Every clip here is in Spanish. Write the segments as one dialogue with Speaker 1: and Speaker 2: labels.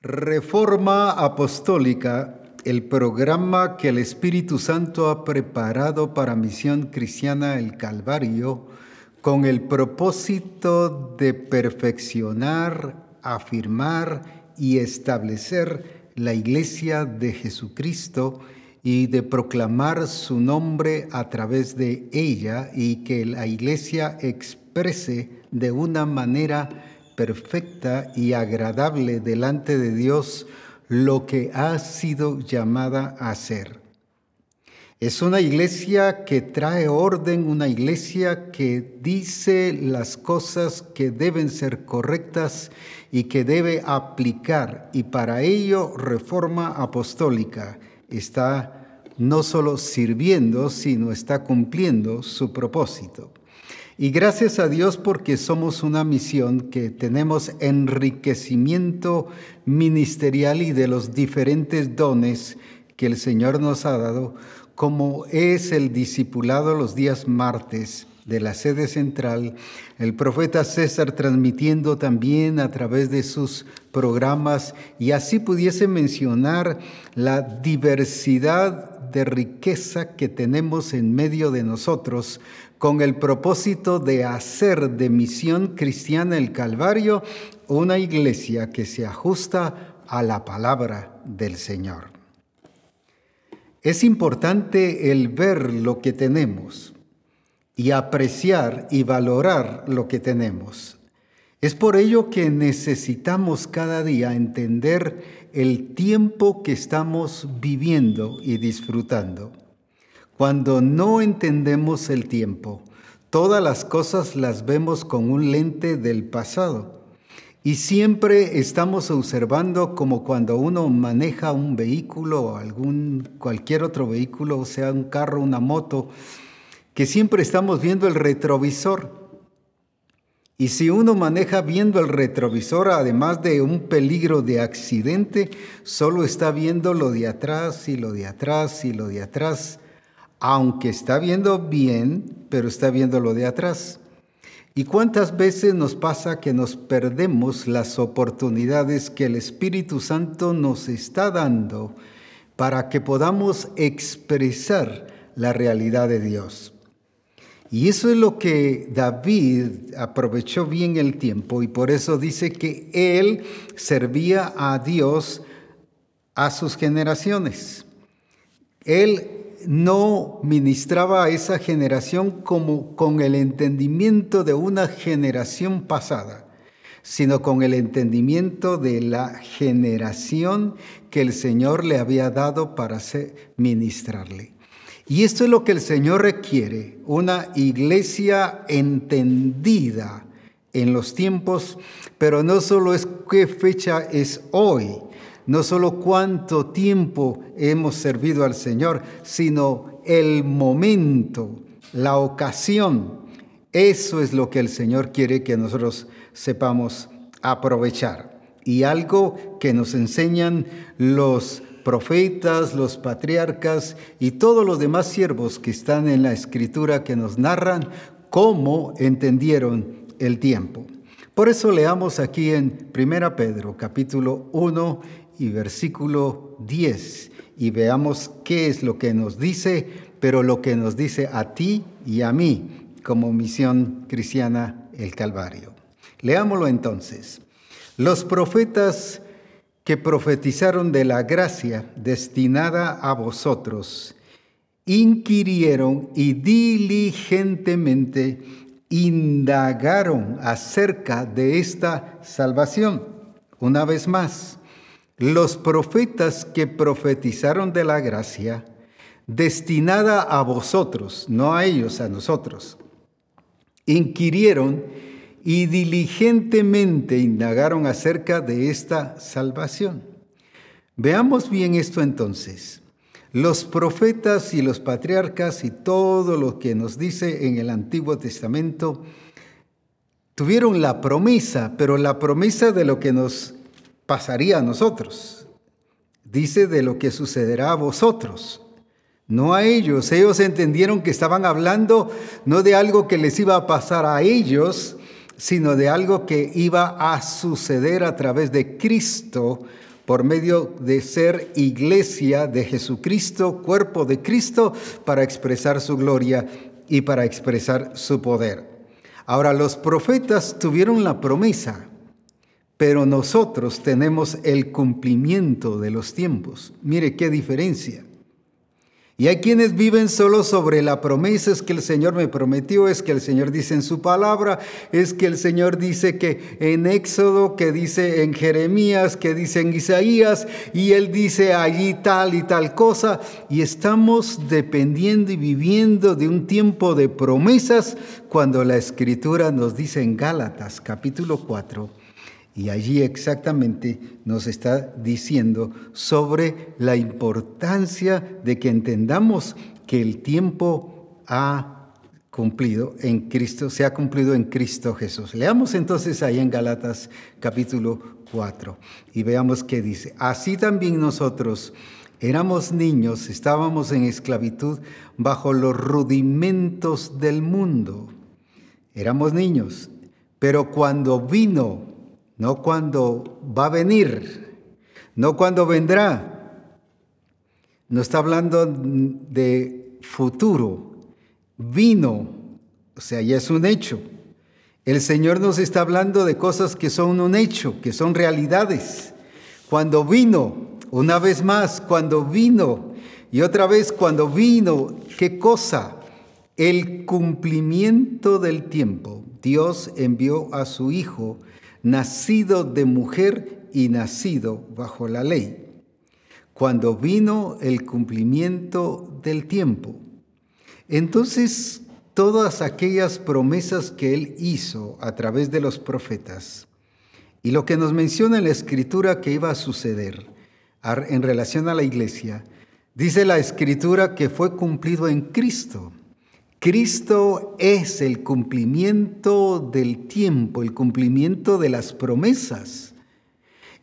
Speaker 1: Reforma Apostólica, el programa que el Espíritu Santo ha preparado para Misión Cristiana el Calvario, con el propósito de perfeccionar, afirmar y establecer la Iglesia de Jesucristo y de proclamar su nombre a través de ella y que la Iglesia exprese de una manera perfecta y agradable delante de Dios lo que ha sido llamada a ser. Es una iglesia que trae orden, una iglesia que dice las cosas que deben ser correctas y que debe aplicar. Y para ello Reforma Apostólica está no solo sirviendo, sino está cumpliendo su propósito. Y gracias a Dios porque somos una misión que tenemos enriquecimiento ministerial y de los diferentes dones que el Señor nos ha dado, como es el discipulado los días martes de la sede central, el profeta César transmitiendo también a través de sus programas. Y así pudiese mencionar la diversidad de riqueza que tenemos en medio de nosotros con el propósito de hacer de misión cristiana el Calvario una iglesia que se ajusta a la palabra del Señor. Es importante el ver lo que tenemos y apreciar y valorar lo que tenemos. Es por ello que necesitamos cada día entender el tiempo que estamos viviendo y disfrutando. Cuando no entendemos el tiempo, todas las cosas las vemos con un lente del pasado. Y siempre estamos observando como cuando uno maneja un vehículo o algún cualquier otro vehículo, o sea un carro, una moto, que siempre estamos viendo el retrovisor. Y si uno maneja viendo el retrovisor, además de un peligro de accidente, solo está viendo lo de atrás y lo de atrás y lo de atrás aunque está viendo bien, pero está viendo lo de atrás. ¿Y cuántas veces nos pasa que nos perdemos las oportunidades que el Espíritu Santo nos está dando para que podamos expresar la realidad de Dios? Y eso es lo que David aprovechó bien el tiempo y por eso dice que él servía a Dios a sus generaciones. Él no ministraba a esa generación como con el entendimiento de una generación pasada, sino con el entendimiento de la generación que el Señor le había dado para ministrarle. Y esto es lo que el Señor requiere, una iglesia entendida en los tiempos, pero no solo es qué fecha es hoy, no solo cuánto tiempo hemos servido al Señor, sino el momento, la ocasión. Eso es lo que el Señor quiere que nosotros sepamos aprovechar. Y algo que nos enseñan los profetas, los patriarcas y todos los demás siervos que están en la escritura que nos narran cómo entendieron el tiempo. Por eso leamos aquí en 1 Pedro capítulo 1 y versículo 10 y veamos qué es lo que nos dice, pero lo que nos dice a ti y a mí como misión cristiana el Calvario. Leámoslo entonces. Los profetas que profetizaron de la gracia destinada a vosotros, inquirieron y diligentemente indagaron acerca de esta salvación. Una vez más, los profetas que profetizaron de la gracia destinada a vosotros, no a ellos, a nosotros, inquirieron y diligentemente indagaron acerca de esta salvación. Veamos bien esto entonces. Los profetas y los patriarcas y todo lo que nos dice en el Antiguo Testamento tuvieron la promesa, pero la promesa de lo que nos pasaría a nosotros. Dice de lo que sucederá a vosotros, no a ellos. Ellos entendieron que estaban hablando no de algo que les iba a pasar a ellos, sino de algo que iba a suceder a través de Cristo por medio de ser iglesia de Jesucristo, cuerpo de Cristo, para expresar su gloria y para expresar su poder. Ahora, los profetas tuvieron la promesa, pero nosotros tenemos el cumplimiento de los tiempos. Mire qué diferencia. Y hay quienes viven solo sobre la promesa, es que el Señor me prometió, es que el Señor dice en su palabra, es que el Señor dice que en Éxodo, que dice en Jeremías, que dice en Isaías, y Él dice allí tal y tal cosa, y estamos dependiendo y viviendo de un tiempo de promesas cuando la Escritura nos dice en Gálatas capítulo 4, y allí exactamente nos está diciendo sobre la importancia de que entendamos que el tiempo ha cumplido en Cristo, se ha cumplido en Cristo Jesús. Leamos entonces ahí en Galatas capítulo 4 y veamos qué dice. Así también nosotros éramos niños, estábamos en esclavitud bajo los rudimentos del mundo. Éramos niños, pero cuando vino no cuando va a venir, no cuando vendrá. No está hablando de futuro, vino, o sea, ya es un hecho. El Señor nos está hablando de cosas que son un hecho, que son realidades. Cuando vino, una vez más, cuando vino, y otra vez cuando vino, ¿qué cosa? El cumplimiento del tiempo. Dios envió a su Hijo nacido de mujer y nacido bajo la ley, cuando vino el cumplimiento del tiempo. Entonces, todas aquellas promesas que él hizo a través de los profetas y lo que nos menciona en la escritura que iba a suceder en relación a la iglesia, dice la escritura que fue cumplido en Cristo. Cristo es el cumplimiento del tiempo, el cumplimiento de las promesas.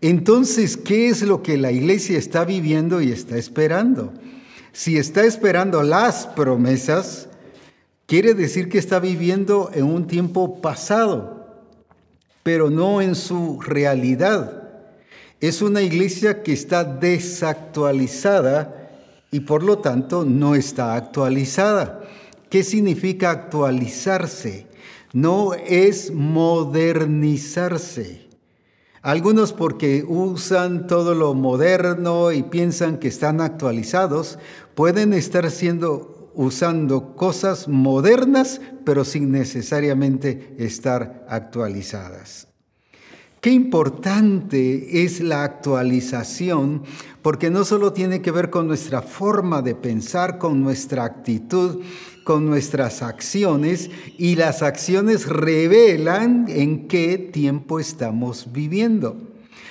Speaker 1: Entonces, ¿qué es lo que la iglesia está viviendo y está esperando? Si está esperando las promesas, quiere decir que está viviendo en un tiempo pasado, pero no en su realidad. Es una iglesia que está desactualizada y por lo tanto no está actualizada. ¿Qué significa actualizarse? No es modernizarse. Algunos porque usan todo lo moderno y piensan que están actualizados, pueden estar siendo usando cosas modernas, pero sin necesariamente estar actualizadas. Qué importante es la actualización, porque no solo tiene que ver con nuestra forma de pensar, con nuestra actitud, con nuestras acciones y las acciones revelan en qué tiempo estamos viviendo.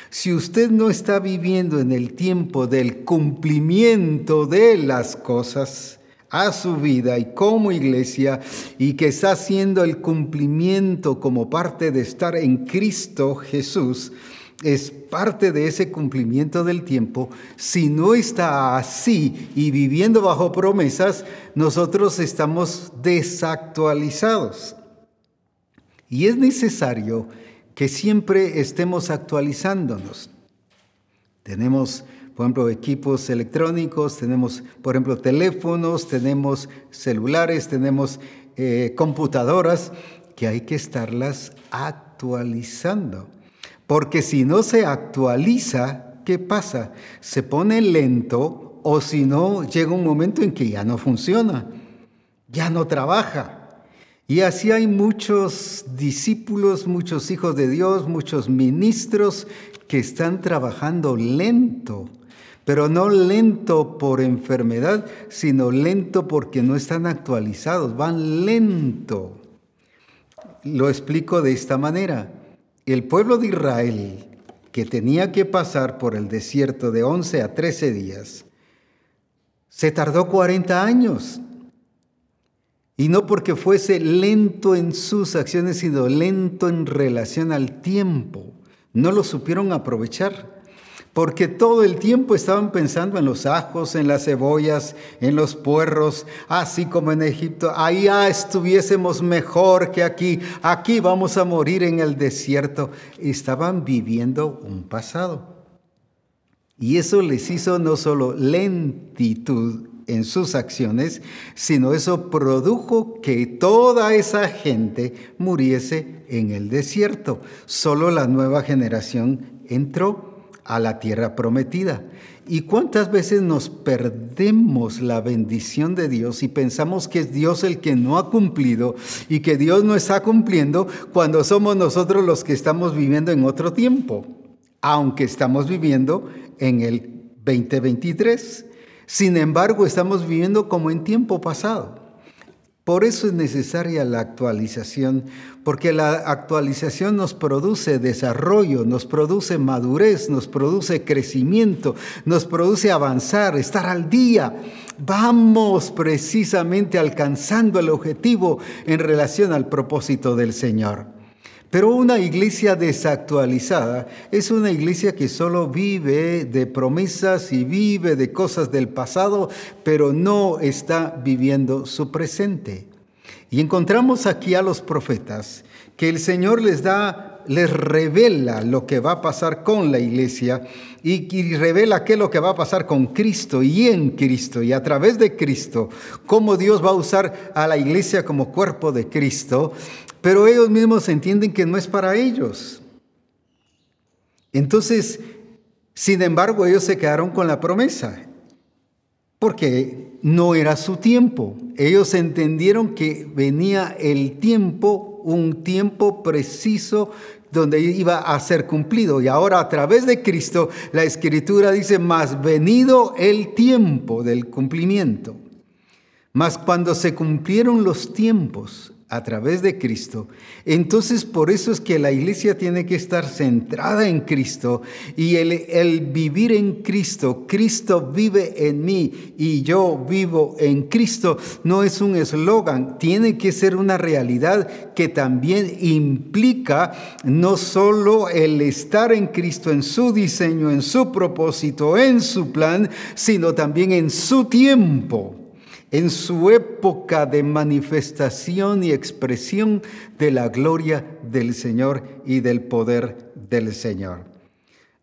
Speaker 1: Si usted no está viviendo en el tiempo del cumplimiento de las cosas a su vida y como iglesia y que está haciendo el cumplimiento como parte de estar en Cristo Jesús, es parte de ese cumplimiento del tiempo, si no está así y viviendo bajo promesas, nosotros estamos desactualizados. Y es necesario que siempre estemos actualizándonos. Tenemos, por ejemplo, equipos electrónicos, tenemos, por ejemplo, teléfonos, tenemos celulares, tenemos eh, computadoras que hay que estarlas actualizando. Porque si no se actualiza, ¿qué pasa? Se pone lento o si no, llega un momento en que ya no funciona, ya no trabaja. Y así hay muchos discípulos, muchos hijos de Dios, muchos ministros que están trabajando lento, pero no lento por enfermedad, sino lento porque no están actualizados, van lento. Lo explico de esta manera. El pueblo de Israel, que tenía que pasar por el desierto de 11 a 13 días, se tardó 40 años. Y no porque fuese lento en sus acciones, sino lento en relación al tiempo. No lo supieron aprovechar porque todo el tiempo estaban pensando en los ajos, en las cebollas, en los puerros, así como en Egipto. Allá estuviésemos mejor que aquí, aquí vamos a morir en el desierto. Estaban viviendo un pasado. Y eso les hizo no solo lentitud en sus acciones, sino eso produjo que toda esa gente muriese en el desierto. Solo la nueva generación entró a la tierra prometida. ¿Y cuántas veces nos perdemos la bendición de Dios y pensamos que es Dios el que no ha cumplido y que Dios no está cumpliendo cuando somos nosotros los que estamos viviendo en otro tiempo, aunque estamos viviendo en el 2023? Sin embargo, estamos viviendo como en tiempo pasado. Por eso es necesaria la actualización, porque la actualización nos produce desarrollo, nos produce madurez, nos produce crecimiento, nos produce avanzar, estar al día. Vamos precisamente alcanzando el objetivo en relación al propósito del Señor. Pero una iglesia desactualizada es una iglesia que solo vive de promesas y vive de cosas del pasado, pero no está viviendo su presente. Y encontramos aquí a los profetas que el Señor les da, les revela lo que va a pasar con la iglesia y, y, revela qué es lo que va a pasar con Cristo y en Cristo y a través de Cristo, cómo Dios va a usar a la iglesia como cuerpo de Cristo pero ellos mismos entienden que no es para ellos. Entonces, sin embargo, ellos se quedaron con la promesa, porque no era su tiempo. Ellos entendieron que venía el tiempo, un tiempo preciso donde iba a ser cumplido. Y ahora a través de Cristo, la escritura dice, más venido el tiempo del cumplimiento. Mas cuando se cumplieron los tiempos, a través de Cristo. Entonces por eso es que la iglesia tiene que estar centrada en Cristo y el, vivir en Cristo, Cristo vive en mí y yo vivo en Cristo, no es un eslogan, tiene que ser una realidad que también implica no solo el estar en Cristo, en su diseño, en su propósito, en su plan, sino también en su tiempo en su época de manifestación y expresión de la gloria del Señor y del poder del Señor.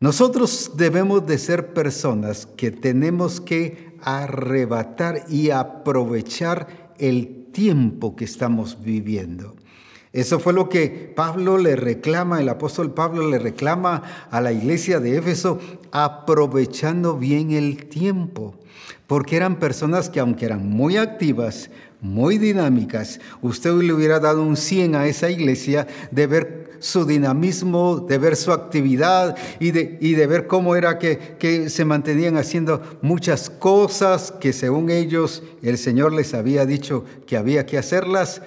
Speaker 1: Nosotros debemos de ser personas que tenemos que arrebatar y aprovechar el tiempo que estamos viviendo. Eso fue lo que Pablo le reclama, el apóstol Pablo le reclama a la iglesia de Éfeso, aprovechando bien el tiempo porque eran personas que aunque eran muy activas, muy dinámicas, usted le hubiera dado un 100 a esa iglesia de ver su dinamismo, de ver su actividad y de, y de ver cómo era que, que se mantenían haciendo muchas cosas que según ellos el Señor les había dicho que había que hacerlas,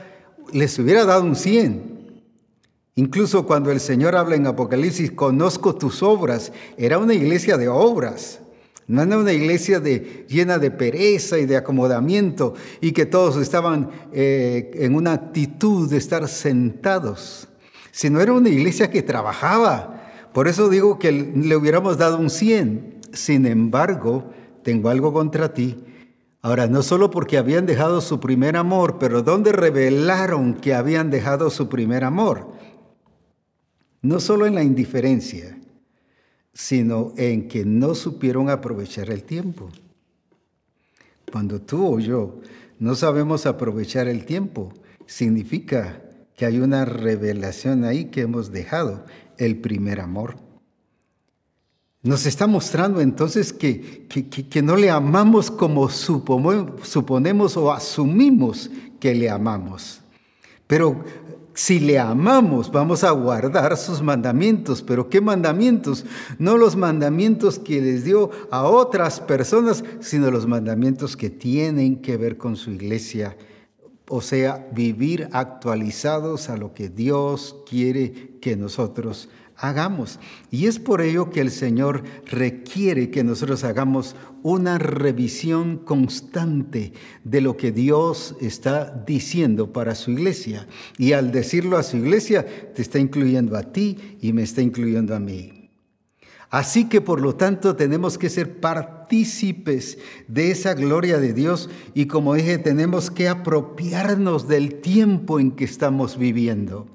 Speaker 1: les hubiera dado un 100. Incluso cuando el Señor habla en Apocalipsis, conozco tus obras, era una iglesia de obras. No era una iglesia de, llena de pereza y de acomodamiento y que todos estaban eh, en una actitud de estar sentados, sino era una iglesia que trabajaba. Por eso digo que le hubiéramos dado un 100. Sin embargo, tengo algo contra ti. Ahora, no solo porque habían dejado su primer amor, pero ¿dónde revelaron que habían dejado su primer amor? No solo en la indiferencia, sino en que no supieron aprovechar el tiempo. Cuando tú o yo no sabemos aprovechar el tiempo, significa que hay una revelación ahí que hemos dejado, el primer amor. Nos está mostrando entonces que, que, no le amamos como suponemos o asumimos que le amamos. Pero si le amamos, vamos a guardar sus mandamientos. Pero ¿qué mandamientos? No los mandamientos que les dio a otras personas, sino los mandamientos que tienen que ver con su iglesia. O sea, vivir actualizados a lo que Dios quiere que nosotros hagamos. Y es por ello que el Señor requiere que nosotros hagamos una revisión constante de lo que Dios está diciendo para su iglesia. Y al decirlo a su iglesia, te está incluyendo a ti y me está incluyendo a mí. Así que por lo tanto tenemos que ser partícipes de esa gloria de Dios y como dije, tenemos que apropiarnos del tiempo en que estamos viviendo.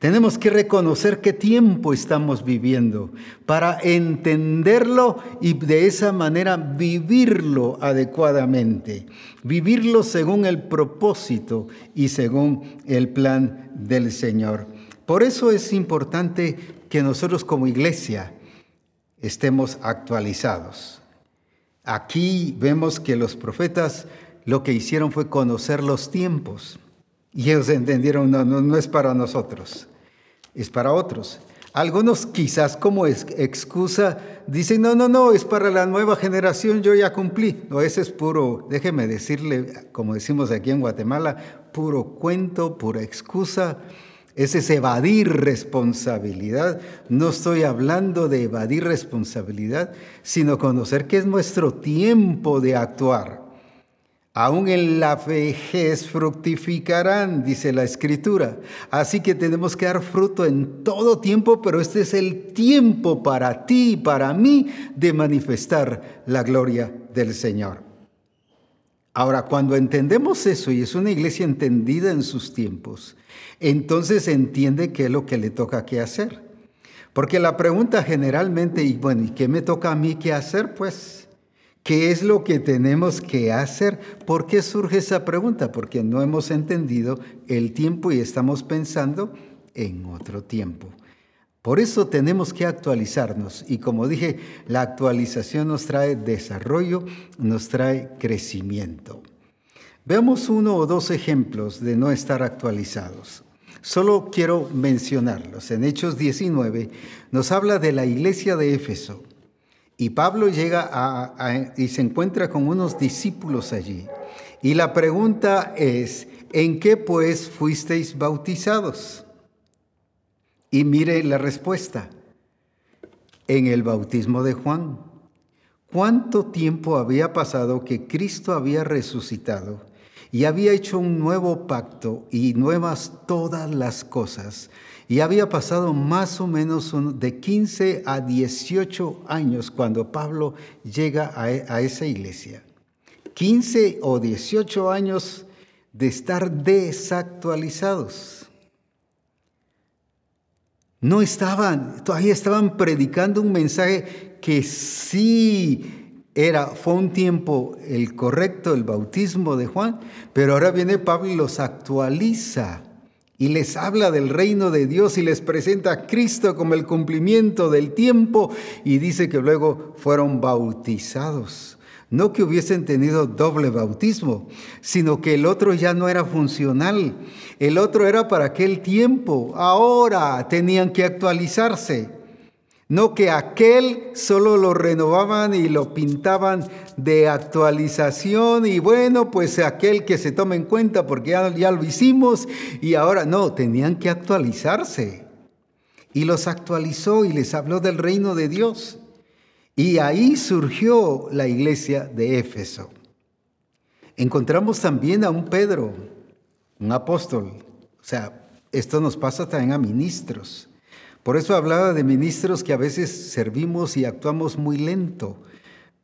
Speaker 1: Tenemos que reconocer qué tiempo estamos viviendo para entenderlo y de esa manera vivirlo adecuadamente, vivirlo según el propósito y según el plan del Señor. Por eso es importante que nosotros como iglesia estemos actualizados. Aquí vemos que los profetas lo que hicieron fue conocer los tiempos. Y ellos entendieron, no, no, no es para nosotros es para otros. Algunos quizás como excusa dicen, no, no, no, es para la nueva generación, yo ya cumplí. No, ese es puro, déjeme decirle, como decimos aquí en Guatemala, puro cuento, pura excusa. Ese es evadir responsabilidad. No estoy hablando de evadir responsabilidad, sino conocer que es nuestro tiempo de actuar. Aún en la vejez fructificarán, dice la escritura. Así que tenemos que dar fruto en todo tiempo, pero este es el tiempo para ti y para mí de manifestar la gloria del Señor. Ahora, cuando entendemos eso y es una iglesia entendida en sus tiempos, entonces entiende qué es lo que le toca que hacer. Porque la pregunta generalmente, y bueno, ¿y qué me toca a mí que hacer? Pues ¿Qué es lo que tenemos que hacer? ¿Por qué surge esa pregunta? Porque no hemos entendido el tiempo y estamos pensando en otro tiempo. Por eso tenemos que actualizarnos y como dije, la actualización nos trae desarrollo, nos trae crecimiento. Veamos uno o dos ejemplos de no estar actualizados. Solo quiero mencionarlos. En Hechos 19 nos habla de la iglesia de Éfeso. Y Pablo llega y se encuentra con unos discípulos allí. Y la pregunta es, ¿en qué pues fuisteis bautizados? Y mire la respuesta, en el bautismo de Juan. ¿Cuánto tiempo había pasado que Cristo había resucitado y había hecho un nuevo pacto y nuevas todas las cosas? Y había pasado más o menos de 15 a 18 años cuando Pablo llega e, a, esa iglesia. 15 o 18 años de estar desactualizados. No estaban, todavía estaban predicando un mensaje que sí era, fue un tiempo el correcto, el bautismo de Juan, pero ahora viene Pablo y los actualiza y les habla del reino de Dios y les presenta a Cristo como el cumplimiento del tiempo y dice que luego fueron bautizados. No que hubiesen tenido doble bautismo, sino que el otro ya no era funcional. El otro era para aquel tiempo. Ahora tenían que actualizarse. No que aquel solo lo renovaban y lo pintaban de actualización y bueno, pues aquel que se tome en cuenta porque ya, ya lo hicimos y ahora no, tenían que actualizarse. Y los actualizó y les habló del reino de Dios. Y ahí surgió la iglesia de Éfeso. Encontramos también a un Pedro, un apóstol. O sea, esto nos pasa también a ministros por eso hablaba de ministros que a veces servimos y actuamos muy lento.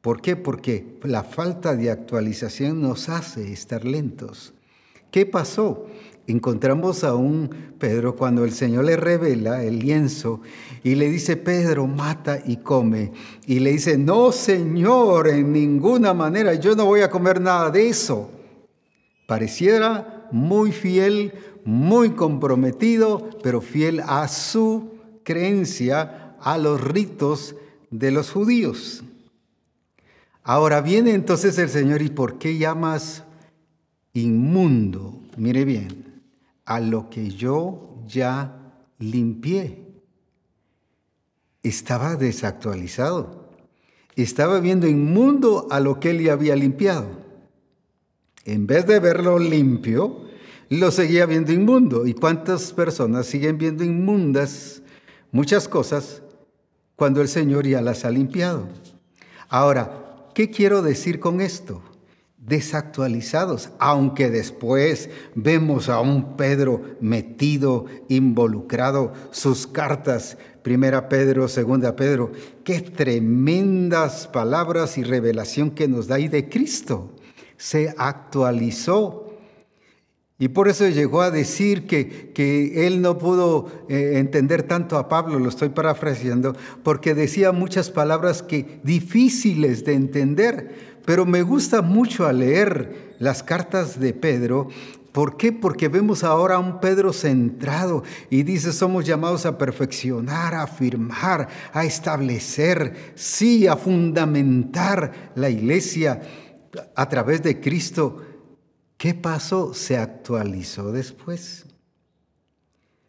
Speaker 1: ¿Por qué? Porque la falta de actualización nos hace estar lentos. ¿Qué pasó? Encontramos a un Pedro cuando el Señor le revela el lienzo y le dice, Pedro, mata y come. Y le dice, no, Señor, en ninguna manera, yo no voy a comer nada de eso. Pareciera muy fiel, muy comprometido, pero fiel a su creencia a los ritos de los judíos. Ahora viene entonces el Señor y ¿por qué llamas inmundo? Mire bien, a lo que yo ya limpié. Estaba desactualizado. Estaba viendo inmundo a lo que él ya había limpiado. En vez de verlo limpio, lo seguía viendo inmundo. ¿Y cuántas personas siguen viendo inmundas muchas cosas cuando el Señor ya las ha limpiado. Ahora, ¿qué quiero decir con esto? Desactualizados, aunque después vemos a un Pedro metido, involucrado, sus cartas, primera Pedro, segunda Pedro, qué tremendas palabras y revelación que nos da ahí de Cristo. Se actualizó Y por eso llegó a decir que, que él no pudo eh, entender tanto a Pablo, lo estoy parafraseando, porque decía muchas palabras que difíciles de entender, pero me gusta mucho al leer las cartas de Pedro. ¿Por qué? Porque vemos ahora a un Pedro centrado y dice, somos llamados a perfeccionar, a afirmar, a establecer, sí, a fundamentar la iglesia a través de Cristo ¿Qué pasó? Se actualizó después.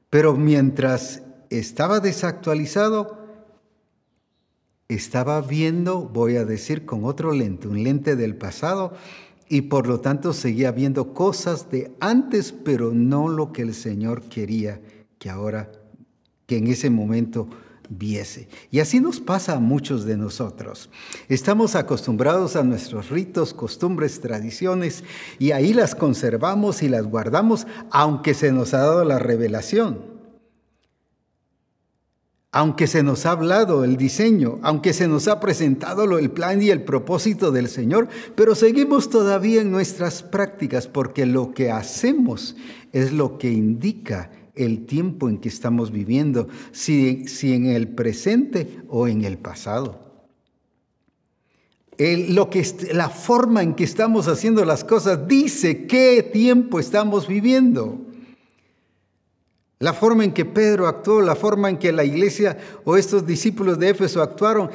Speaker 1: Pero mientras estaba desactualizado, estaba viendo, voy a decir, con otro lente, un lente del pasado, y por lo tanto seguía viendo cosas de antes, pero no lo que el Señor quería que ahora, que en ese momento viese. Y así nos pasa a muchos de nosotros. Estamos acostumbrados a nuestros ritos, costumbres, tradiciones, y ahí las conservamos y las guardamos, aunque se nos ha dado la revelación. Aunque se nos ha hablado el diseño, aunque se nos ha presentado el plan y el propósito del Señor, pero seguimos todavía en nuestras prácticas porque lo que hacemos es lo que indica el tiempo en que estamos viviendo, si, si en el presente o en el pasado. lo que, la forma en que estamos haciendo las cosas dice qué tiempo estamos viviendo. La forma en que Pedro actuó, la forma en que la iglesia o estos discípulos de Éfeso actuaron,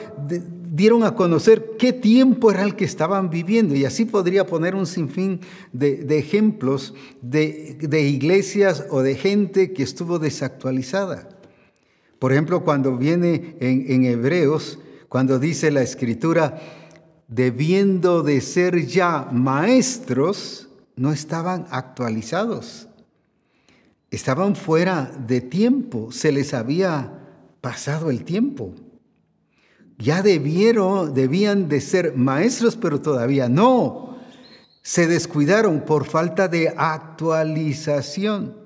Speaker 1: dieron a conocer qué tiempo era el que estaban viviendo. Y así podría poner un sinfín de, ejemplos de, iglesias o de gente que estuvo desactualizada. Por ejemplo, cuando viene en, en Hebreos, cuando dice la escritura, debiendo de ser ya maestros, no estaban actualizados. Estaban fuera de tiempo, se les había pasado el tiempo. Ya debieron, debían de ser maestros, pero todavía no. Se descuidaron por falta de actualización.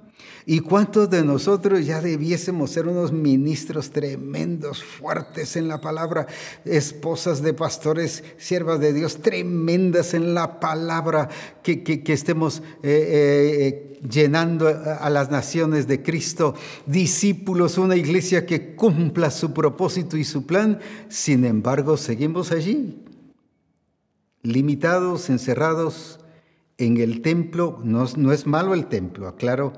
Speaker 1: ¿Y cuántos de nosotros ya debiésemos ser unos ministros tremendos, fuertes en la palabra, esposas de pastores, siervas de Dios, tremendas en la palabra, que, estemos eh, eh, llenando a las naciones de Cristo, discípulos, una iglesia que cumpla su propósito y su plan? Sin embargo, seguimos allí, limitados, encerrados en el templo. No, no es malo el templo, aclaro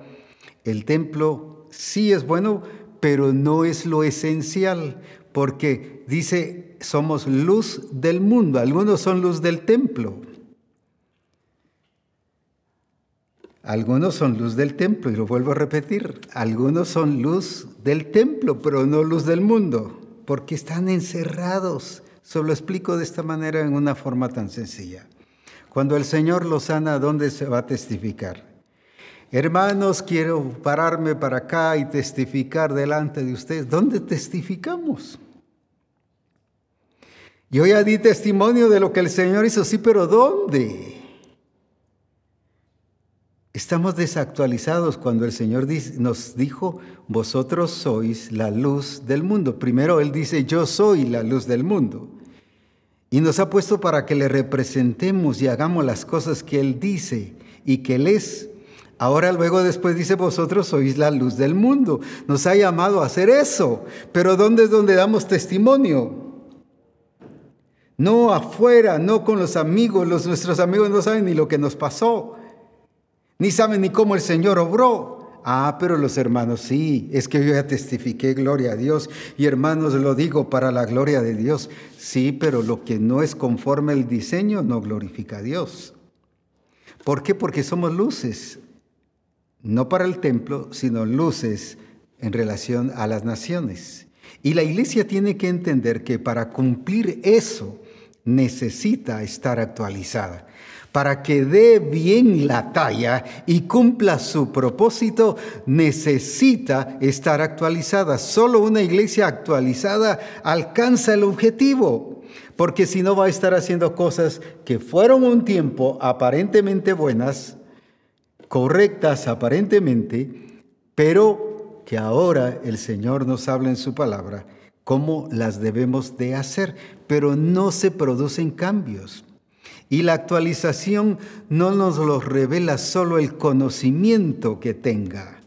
Speaker 1: el templo sí es bueno, pero no es lo esencial, porque dice, somos luz del mundo, algunos son luz del templo. Algunos son luz del templo, y lo vuelvo a repetir, algunos son luz del templo, pero no luz del mundo, porque están encerrados. Solo explico de esta manera en una forma tan sencilla. Cuando el Señor los sana, ¿dónde se va a testificar? Hermanos, quiero pararme para acá y testificar delante de ustedes. ¿Dónde testificamos? Yo ya di testimonio de lo que el Señor hizo, sí, pero ¿dónde? Estamos desactualizados cuando el Señor nos dijo, vosotros sois la luz del mundo. Primero Él dice, yo soy la luz del mundo. Y nos ha puesto para que le representemos y hagamos las cosas que Él dice y que Él es. Ahora luego después dice, vosotros sois la luz del mundo. Nos ha llamado a hacer eso. Pero ¿dónde es donde damos testimonio? No afuera, no con los amigos. Los, nuestros amigos no saben ni lo que nos pasó. Ni saben ni cómo el Señor obró. Ah, pero los hermanos sí, es que yo ya testifiqué gloria a Dios y hermanos lo digo para la gloria de Dios. Sí, pero lo que no es conforme al diseño no glorifica a Dios. ¿Por qué? Porque somos luces no para el templo, sino luces en relación a las naciones. Y la iglesia tiene que entender que para cumplir eso necesita estar actualizada. Para que dé bien la talla y cumpla su propósito, necesita estar actualizada. Solo una iglesia actualizada alcanza el objetivo, porque si no va a estar haciendo cosas que fueron un tiempo aparentemente buenas, correctas aparentemente, pero que ahora el Señor nos habla en su palabra cómo las debemos de hacer, pero no se producen cambios. Y la actualización no nos lo revela solo el conocimiento que tenga.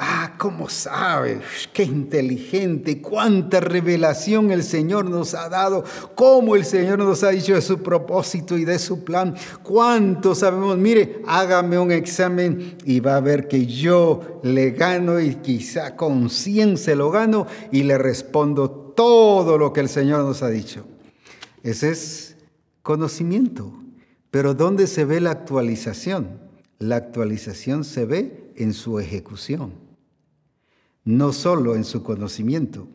Speaker 1: Ah, ¿cómo sabe? Qué inteligente, cuánta revelación el Señor nos ha dado, cómo el Señor nos ha dicho de su propósito y de su plan, cuánto sabemos. Mire, hágame un examen y va a ver que yo le gano y quizá con 100 se lo gano y le respondo todo lo que el Señor nos ha dicho. Ese es conocimiento. Pero ¿dónde se ve la actualización? La actualización se ve en su ejecución no solo en su conocimiento.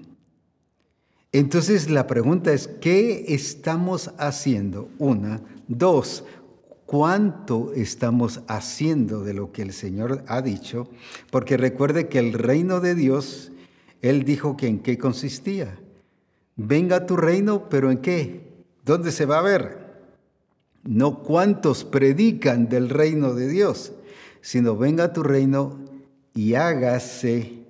Speaker 1: Entonces la pregunta es, ¿qué estamos haciendo? Una. Dos, ¿cuánto estamos haciendo de lo que el Señor ha dicho? Porque recuerde que el reino de Dios, Él dijo que en qué consistía. Venga tu reino, pero ¿en qué? ¿Dónde se va a ver? No cuántos predican del reino de Dios, sino venga tu reino y hágase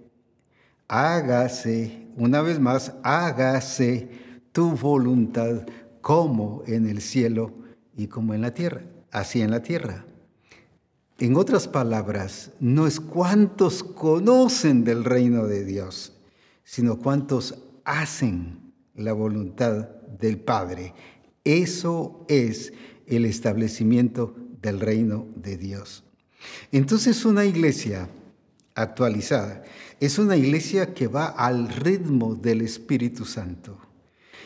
Speaker 1: hágase, una vez más, hágase tu voluntad como en el cielo y como en la tierra, así en la tierra. En otras palabras, no es cuántos conocen del reino de Dios, sino cuántos hacen la voluntad del Padre. Eso es el establecimiento del reino de Dios. Entonces una iglesia actualizada es una iglesia que va al ritmo del Espíritu Santo.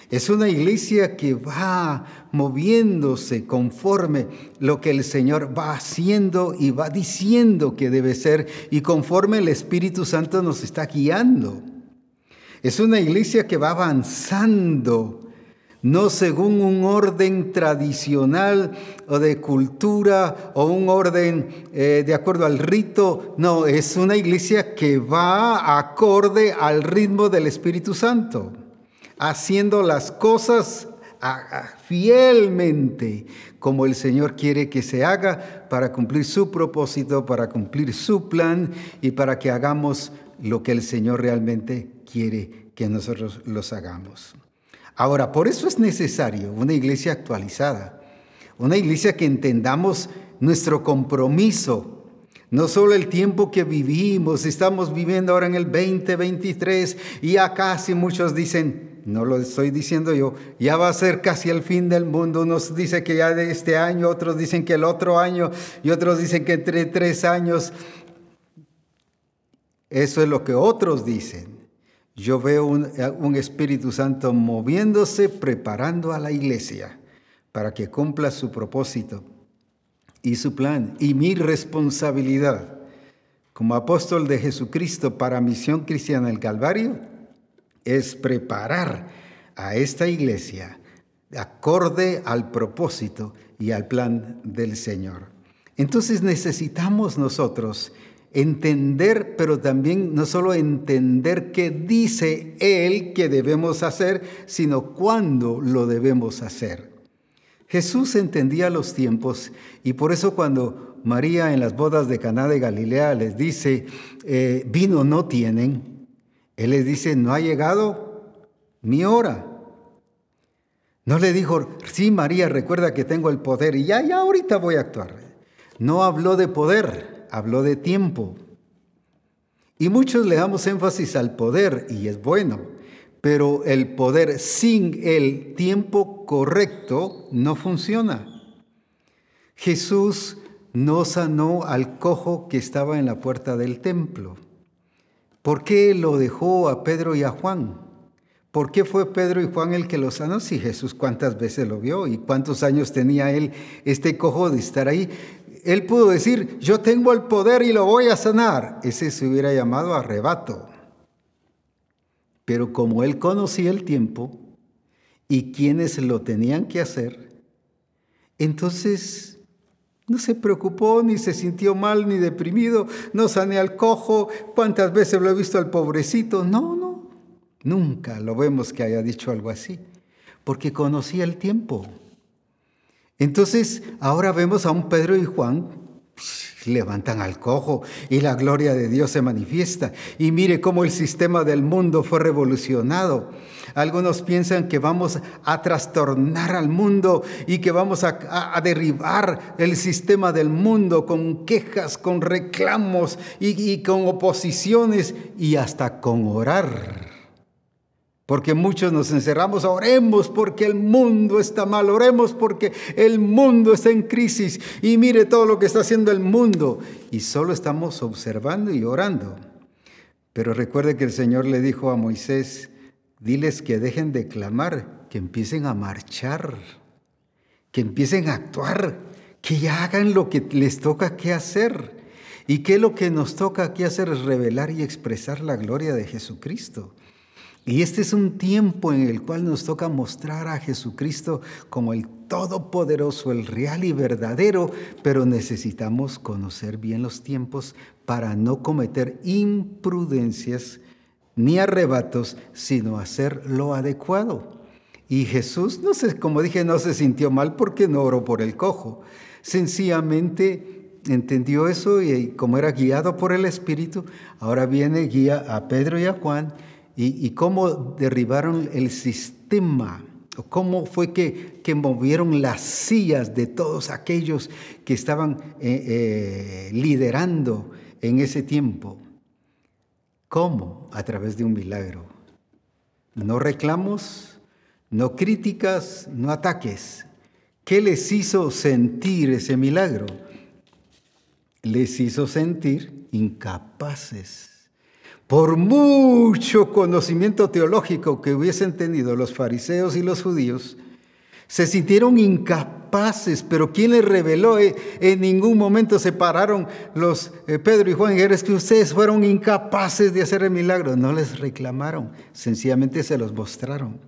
Speaker 1: Es una iglesia que va moviéndose conforme lo que el Señor va haciendo y va diciendo que debe ser y conforme el Espíritu Santo nos está guiando. Es una iglesia que va avanzando no según un orden tradicional o de cultura o un orden eh, de acuerdo al rito, no, es una iglesia que va acorde al ritmo del Espíritu Santo, haciendo las cosas fielmente como el Señor quiere que se haga para cumplir su propósito, para cumplir su plan y para que hagamos lo que el Señor realmente quiere que nosotros los hagamos. Ahora, por eso es necesario una iglesia actualizada, una iglesia que entendamos nuestro compromiso, no solo el tiempo que vivimos, estamos viviendo ahora en el 2023 y ya casi muchos dicen, no lo estoy diciendo yo, ya va a ser casi el fin del mundo. Unos dicen que ya de este año, otros dicen que el otro año y otros dicen que entre tres años. Eso es lo que otros dicen. Yo veo un, Espíritu Santo moviéndose, preparando a la iglesia para que cumpla su propósito y su plan. Y mi responsabilidad como apóstol de Jesucristo para Misión Cristiana del Calvario es preparar a esta iglesia acorde al propósito y al plan del Señor. Entonces necesitamos nosotros entender, pero también no solo entender qué dice Él que debemos hacer, sino cuándo lo debemos hacer. Jesús entendía los tiempos y por eso cuando María en las bodas de Caná de Galilea les dice, eh, vino no tienen, Él les dice, no ha llegado mi hora. No le dijo, sí María, recuerda que tengo el poder y ya, ya ahorita voy a actuar. No habló de poder, habló de tiempo. Y muchos le damos énfasis al poder y es bueno, pero el poder sin el tiempo correcto no funciona. Jesús no sanó al cojo que estaba en la puerta del templo. ¿Por qué lo dejó a Pedro y a Juan? ¿Por qué fue Pedro y Juan el que lo sanó? Si Jesús cuántas veces lo vio y cuántos años tenía él este cojo de estar ahí. Él pudo decir, yo tengo el poder y lo voy a sanar. Ese se hubiera llamado arrebato. Pero como él conocía el tiempo y quienes lo tenían que hacer, entonces no se preocupó, ni se sintió mal, ni deprimido, no sané al cojo, cuántas veces lo he visto al pobrecito. No, no, nunca lo vemos que haya dicho algo así, porque conocía el tiempo. Entonces, ahora vemos a un Pedro y Juan levantan al cojo y la gloria de Dios se manifiesta. Y mire cómo el sistema del mundo fue revolucionado. Algunos piensan que vamos a trastornar al mundo y que vamos a, derribar el sistema del mundo con quejas, con reclamos y con oposiciones y hasta con orar. Porque muchos nos encerramos, oremos porque el mundo está mal, oremos porque el mundo está en crisis y mire todo lo que está haciendo el mundo. Y solo estamos observando y orando. Pero recuerde que el Señor le dijo a Moisés, diles que dejen de clamar, que empiecen a marchar, que empiecen a actuar, que ya hagan lo que les toca que hacer. Y que lo que nos toca aquí hacer es revelar y expresar la gloria de Jesucristo. Y este es un tiempo en el cual nos toca mostrar a Jesucristo como el Todopoderoso, el real y verdadero, pero necesitamos conocer bien los tiempos para no cometer imprudencias ni arrebatos, sino hacer lo adecuado. Y Jesús, no sé, como dije, no se sintió mal porque no oró por el cojo. Sencillamente entendió eso y como era guiado por el Espíritu, ahora viene, guía a Pedro y a Juan y, cómo derribaron el sistema, o cómo fue que, que, movieron las sillas de todos aquellos que estaban eh, eh, liderando en ese tiempo. ¿Cómo? A través de un milagro. No reclamos, no críticas, no ataques. ¿Qué les hizo sentir ese milagro? Les hizo sentir incapaces por mucho conocimiento teológico que hubiesen tenido los fariseos y los judíos, se sintieron incapaces, pero ¿quién les reveló? Eh, en ningún momento se pararon los eh, Pedro y Juan y que ustedes fueron incapaces de hacer el milagro. No les reclamaron, sencillamente se los mostraron.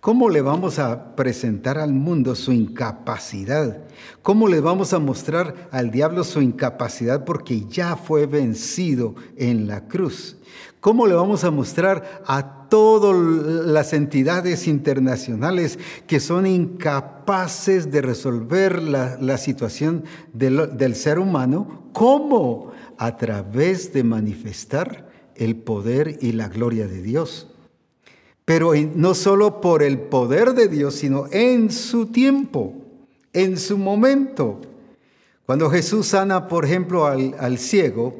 Speaker 1: ¿Cómo le vamos a presentar al mundo su incapacidad? ¿Cómo le vamos a mostrar al diablo su incapacidad porque ya fue vencido en la cruz? ¿Cómo le vamos a mostrar a todas las entidades internacionales que son incapaces de resolver la, situación del, ser humano? ¿Cómo? A través de manifestar el poder y la gloria de Dios pero no solo por el poder de Dios, sino en su tiempo, en su momento. Cuando Jesús sana, por ejemplo, al, ciego,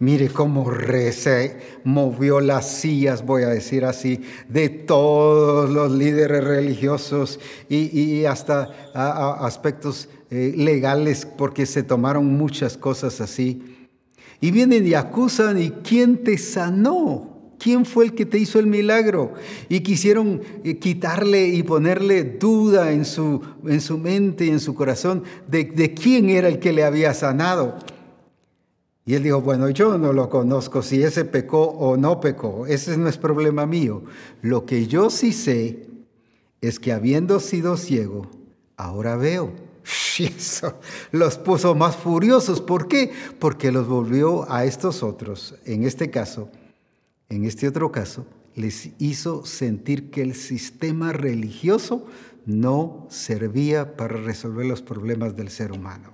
Speaker 1: mire cómo se movió las sillas, voy a decir así, de todos los líderes religiosos y, hasta aspectos eh, legales, porque se tomaron muchas cosas así. Y vienen y acusan, ¿y quién te sanó? ¿Quién fue el que te hizo el milagro? Y quisieron eh, quitarle y ponerle duda en su, en su mente y en su corazón de, de quién era el que le había sanado. Y él dijo, bueno, yo no lo conozco, si ese pecó o no pecó, ese no es problema mío. Lo que yo sí sé es que habiendo sido ciego, ahora veo. Y eso los puso más furiosos. ¿Por qué? Porque los volvió a estos otros, en este caso, en este otro caso, les hizo sentir que el sistema religioso no servía para resolver los problemas del ser humano.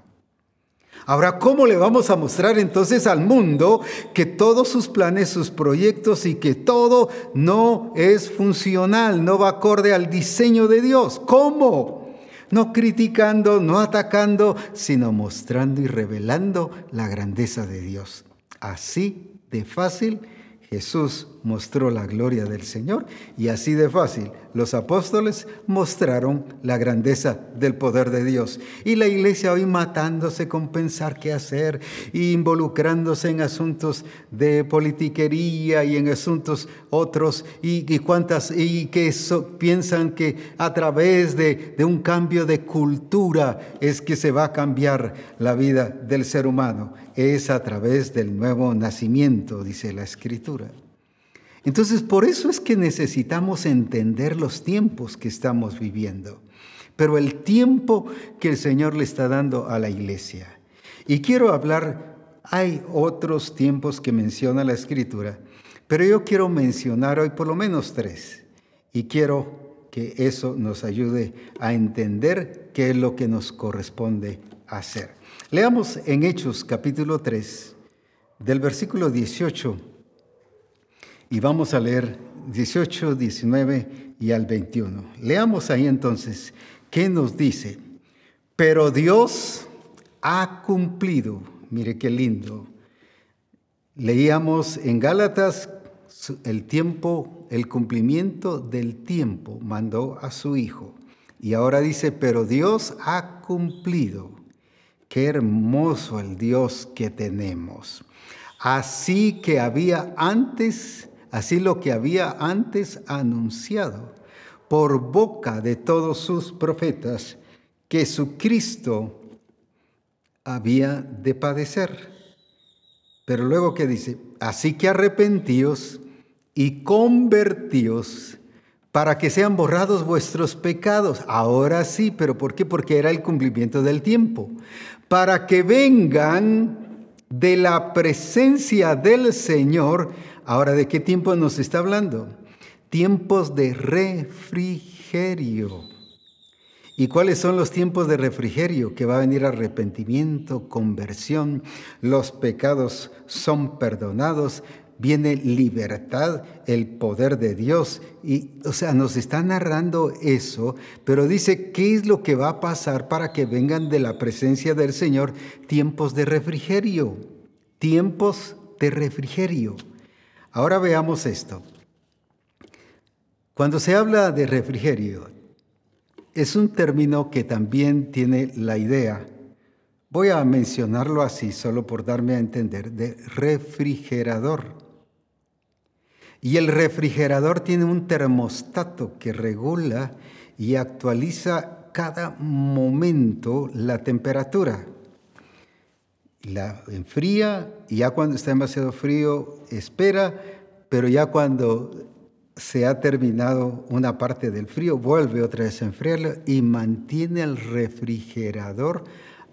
Speaker 1: Ahora, ¿cómo le vamos a mostrar entonces al mundo que todos sus planes, sus proyectos y que todo no es funcional, no va acorde al diseño de Dios? ¿Cómo? No criticando, no atacando, sino mostrando y revelando la grandeza de Dios. Así de fácil Jesús mostró la gloria del Señor y así de fácil los apóstoles mostraron la grandeza del poder de Dios. Y la iglesia hoy matándose con pensar qué hacer e involucrándose en asuntos de politiquería y en asuntos otros y, cuántas y que piensan que a través de, de un cambio de cultura es que se va a cambiar la vida del ser humano. Es a través del nuevo nacimiento, dice la escritura. Entonces, por eso es que necesitamos entender los tiempos que estamos viviendo, pero el tiempo que el Señor le está dando a la iglesia. Y quiero hablar, hay otros tiempos que menciona la Escritura, pero yo quiero mencionar hoy por lo menos tres. Y quiero que eso nos ayude a entender qué es lo que nos corresponde hacer. Leamos en Hechos capítulo 3, del versículo 18, y vamos a leer 18, 19 y al 21. Leamos ahí entonces qué nos dice. Pero Dios ha cumplido, mire qué lindo. Leíamos en Gálatas el tiempo, el cumplimiento del tiempo mandó a su Hijo. Y ahora dice, pero Dios ha cumplido. Qué hermoso el Dios que tenemos. Así que había antes, así lo que había antes anunciado por boca de todos sus profetas, que su Cristo había de padecer. Pero luego que dice, así que arrepentíos y convertíos para que sean borrados vuestros pecados. Ahora sí, pero ¿por qué? Porque era el cumplimiento del tiempo. Para que vengan de la presencia del Señor. Ahora, ¿de qué tiempo nos está hablando? Tiempos de refrigerio. ¿Y cuáles son los tiempos de refrigerio? Que va a venir arrepentimiento, conversión, los pecados son perdonados, viene libertad, el poder de Dios. Y, o sea, nos está narrando eso, pero dice, ¿qué es lo que va a pasar para que vengan de la presencia del Señor tiempos de refrigerio? Tiempos de refrigerio. Ahora veamos esto. Cuando se habla de refrigerio, es un término que también tiene la idea, voy a mencionarlo así solo por darme a entender, de refrigerador. Y el refrigerador tiene un termostato que regula y actualiza cada momento la temperatura. La enfría y ya cuando está demasiado frío espera, pero ya cuando se ha terminado una parte del frío vuelve otra vez a enfriarlo y mantiene el refrigerador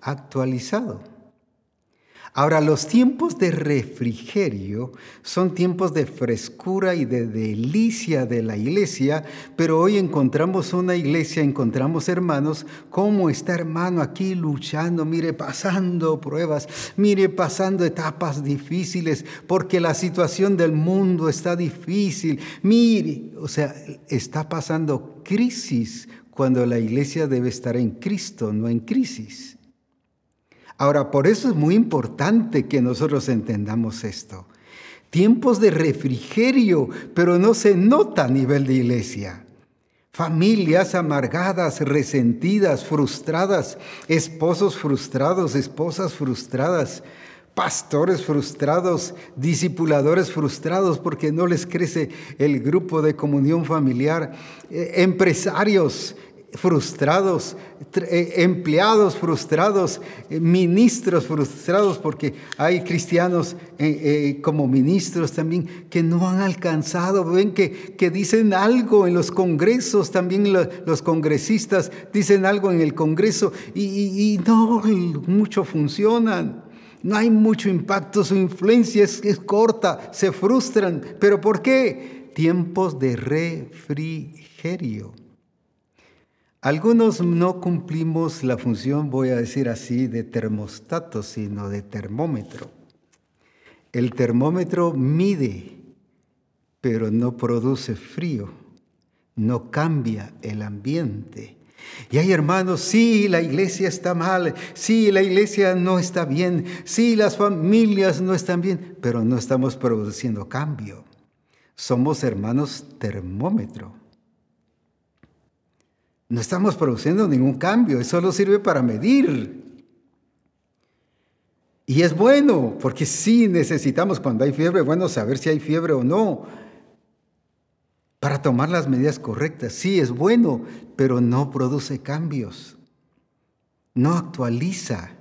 Speaker 1: actualizado. Ahora, los tiempos de refrigerio son tiempos de frescura y de delicia de la iglesia, pero hoy encontramos una iglesia, encontramos hermanos, como está hermano aquí luchando, mire, pasando pruebas, mire, pasando etapas difíciles, porque la situación del mundo está difícil, mire, o sea, está pasando crisis cuando la iglesia debe estar en Cristo, no en crisis. Ahora, por eso es muy importante que nosotros entendamos esto. Tiempos de refrigerio, pero no se nota a nivel de iglesia. Familias amargadas, resentidas, frustradas, esposos frustrados, esposas frustradas, pastores frustrados, discipuladores frustrados porque no les crece el grupo de comunión familiar, eh, empresarios frustrados, eh, empleados frustrados, eh, ministros frustrados, porque hay cristianos eh, como ministros también que no han alcanzado, ven que, que dicen algo en los congresos, también los, congresistas dicen algo en el congreso y, no mucho funcionan. No hay mucho impacto, su influencia es, es corta, se frustran. ¿Pero por qué? Tiempos de refrigerio. Algunos no cumplimos la función, voy a decir así, de termostato, sino de termómetro. El termómetro mide, pero no produce frío, no cambia el ambiente. Y hay hermanos, sí, la iglesia está mal, sí, la iglesia no está bien, sí, las familias no están bien, pero no estamos produciendo cambio. Somos hermanos termómetro. No estamos produciendo ningún cambio, eso solo sirve para medir. Y es bueno, porque sí necesitamos cuando hay fiebre, bueno, saber si hay fiebre o no, para tomar las medidas correctas. Sí, es bueno, pero no produce cambios, no actualiza.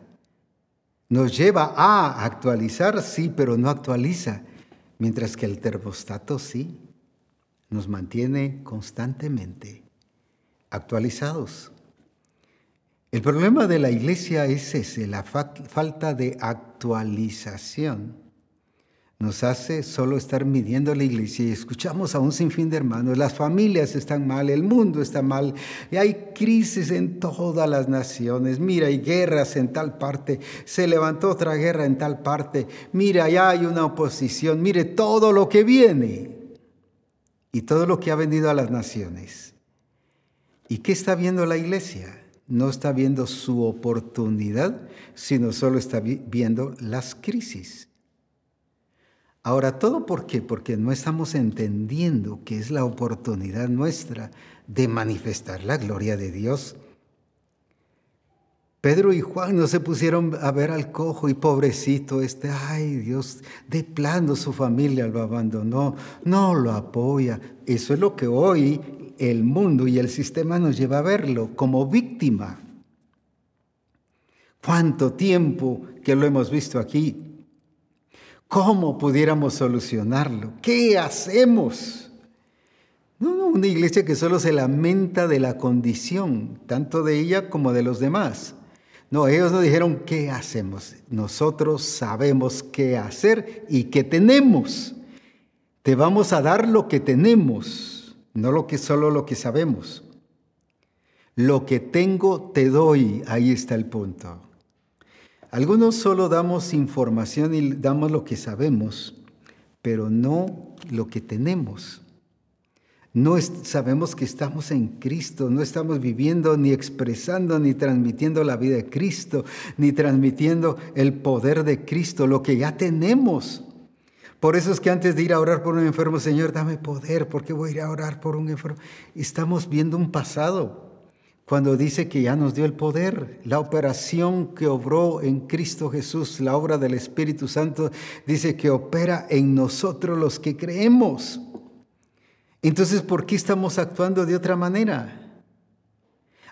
Speaker 1: Nos lleva a actualizar, sí, pero no actualiza, mientras que el termostato sí, nos mantiene constantemente actualizados. El problema de la iglesia es ese, la falta de actualización. nos hace solo estar midiendo la iglesia y escuchamos a un sinfín de hermanos, las familias están mal, el mundo está mal, y hay crisis en todas las naciones, mira, hay guerras en tal parte, se levantó otra guerra en tal parte, mira, allá hay una oposición, mire todo lo que viene y todo lo que ha venido a las naciones. ¿Y qué está viendo la iglesia? No está viendo su oportunidad, sino solo está viendo las crisis. Ahora, ¿todo por qué? Porque no estamos entendiendo que es la oportunidad nuestra de manifestar la gloria de Dios. Pedro y Juan no se pusieron a ver al cojo y pobrecito este, ay Dios, de plano su familia lo abandonó, no lo apoya. Eso es lo que hoy el mundo y el sistema nos lleva a verlo como víctima. ¿Cuánto tiempo que lo hemos visto aquí? ¿Cómo pudiéramos solucionarlo? ¿Qué hacemos? No, no, una iglesia que solo se lamenta de la condición, tanto de ella como de los demás. No, ellos no dijeron qué hacemos. Nosotros sabemos qué hacer y qué tenemos. Te vamos a dar lo que tenemos, no lo que solo lo que sabemos. Lo que tengo te doy, ahí está el punto. Algunos solo damos información y damos lo que sabemos, pero no lo que tenemos. No sabemos que estamos en Cristo, no estamos viviendo ni expresando ni transmitiendo la vida de Cristo, ni transmitiendo el poder de Cristo, lo que ya tenemos. Por eso es que antes de ir a orar por un enfermo, Señor, dame poder, porque voy a ir a orar por un enfermo. Estamos viendo un pasado cuando dice que ya nos dio el poder, la operación que obró en Cristo Jesús, la obra del Espíritu Santo, dice que opera en nosotros los que creemos. Entonces, ¿por qué estamos actuando de otra manera?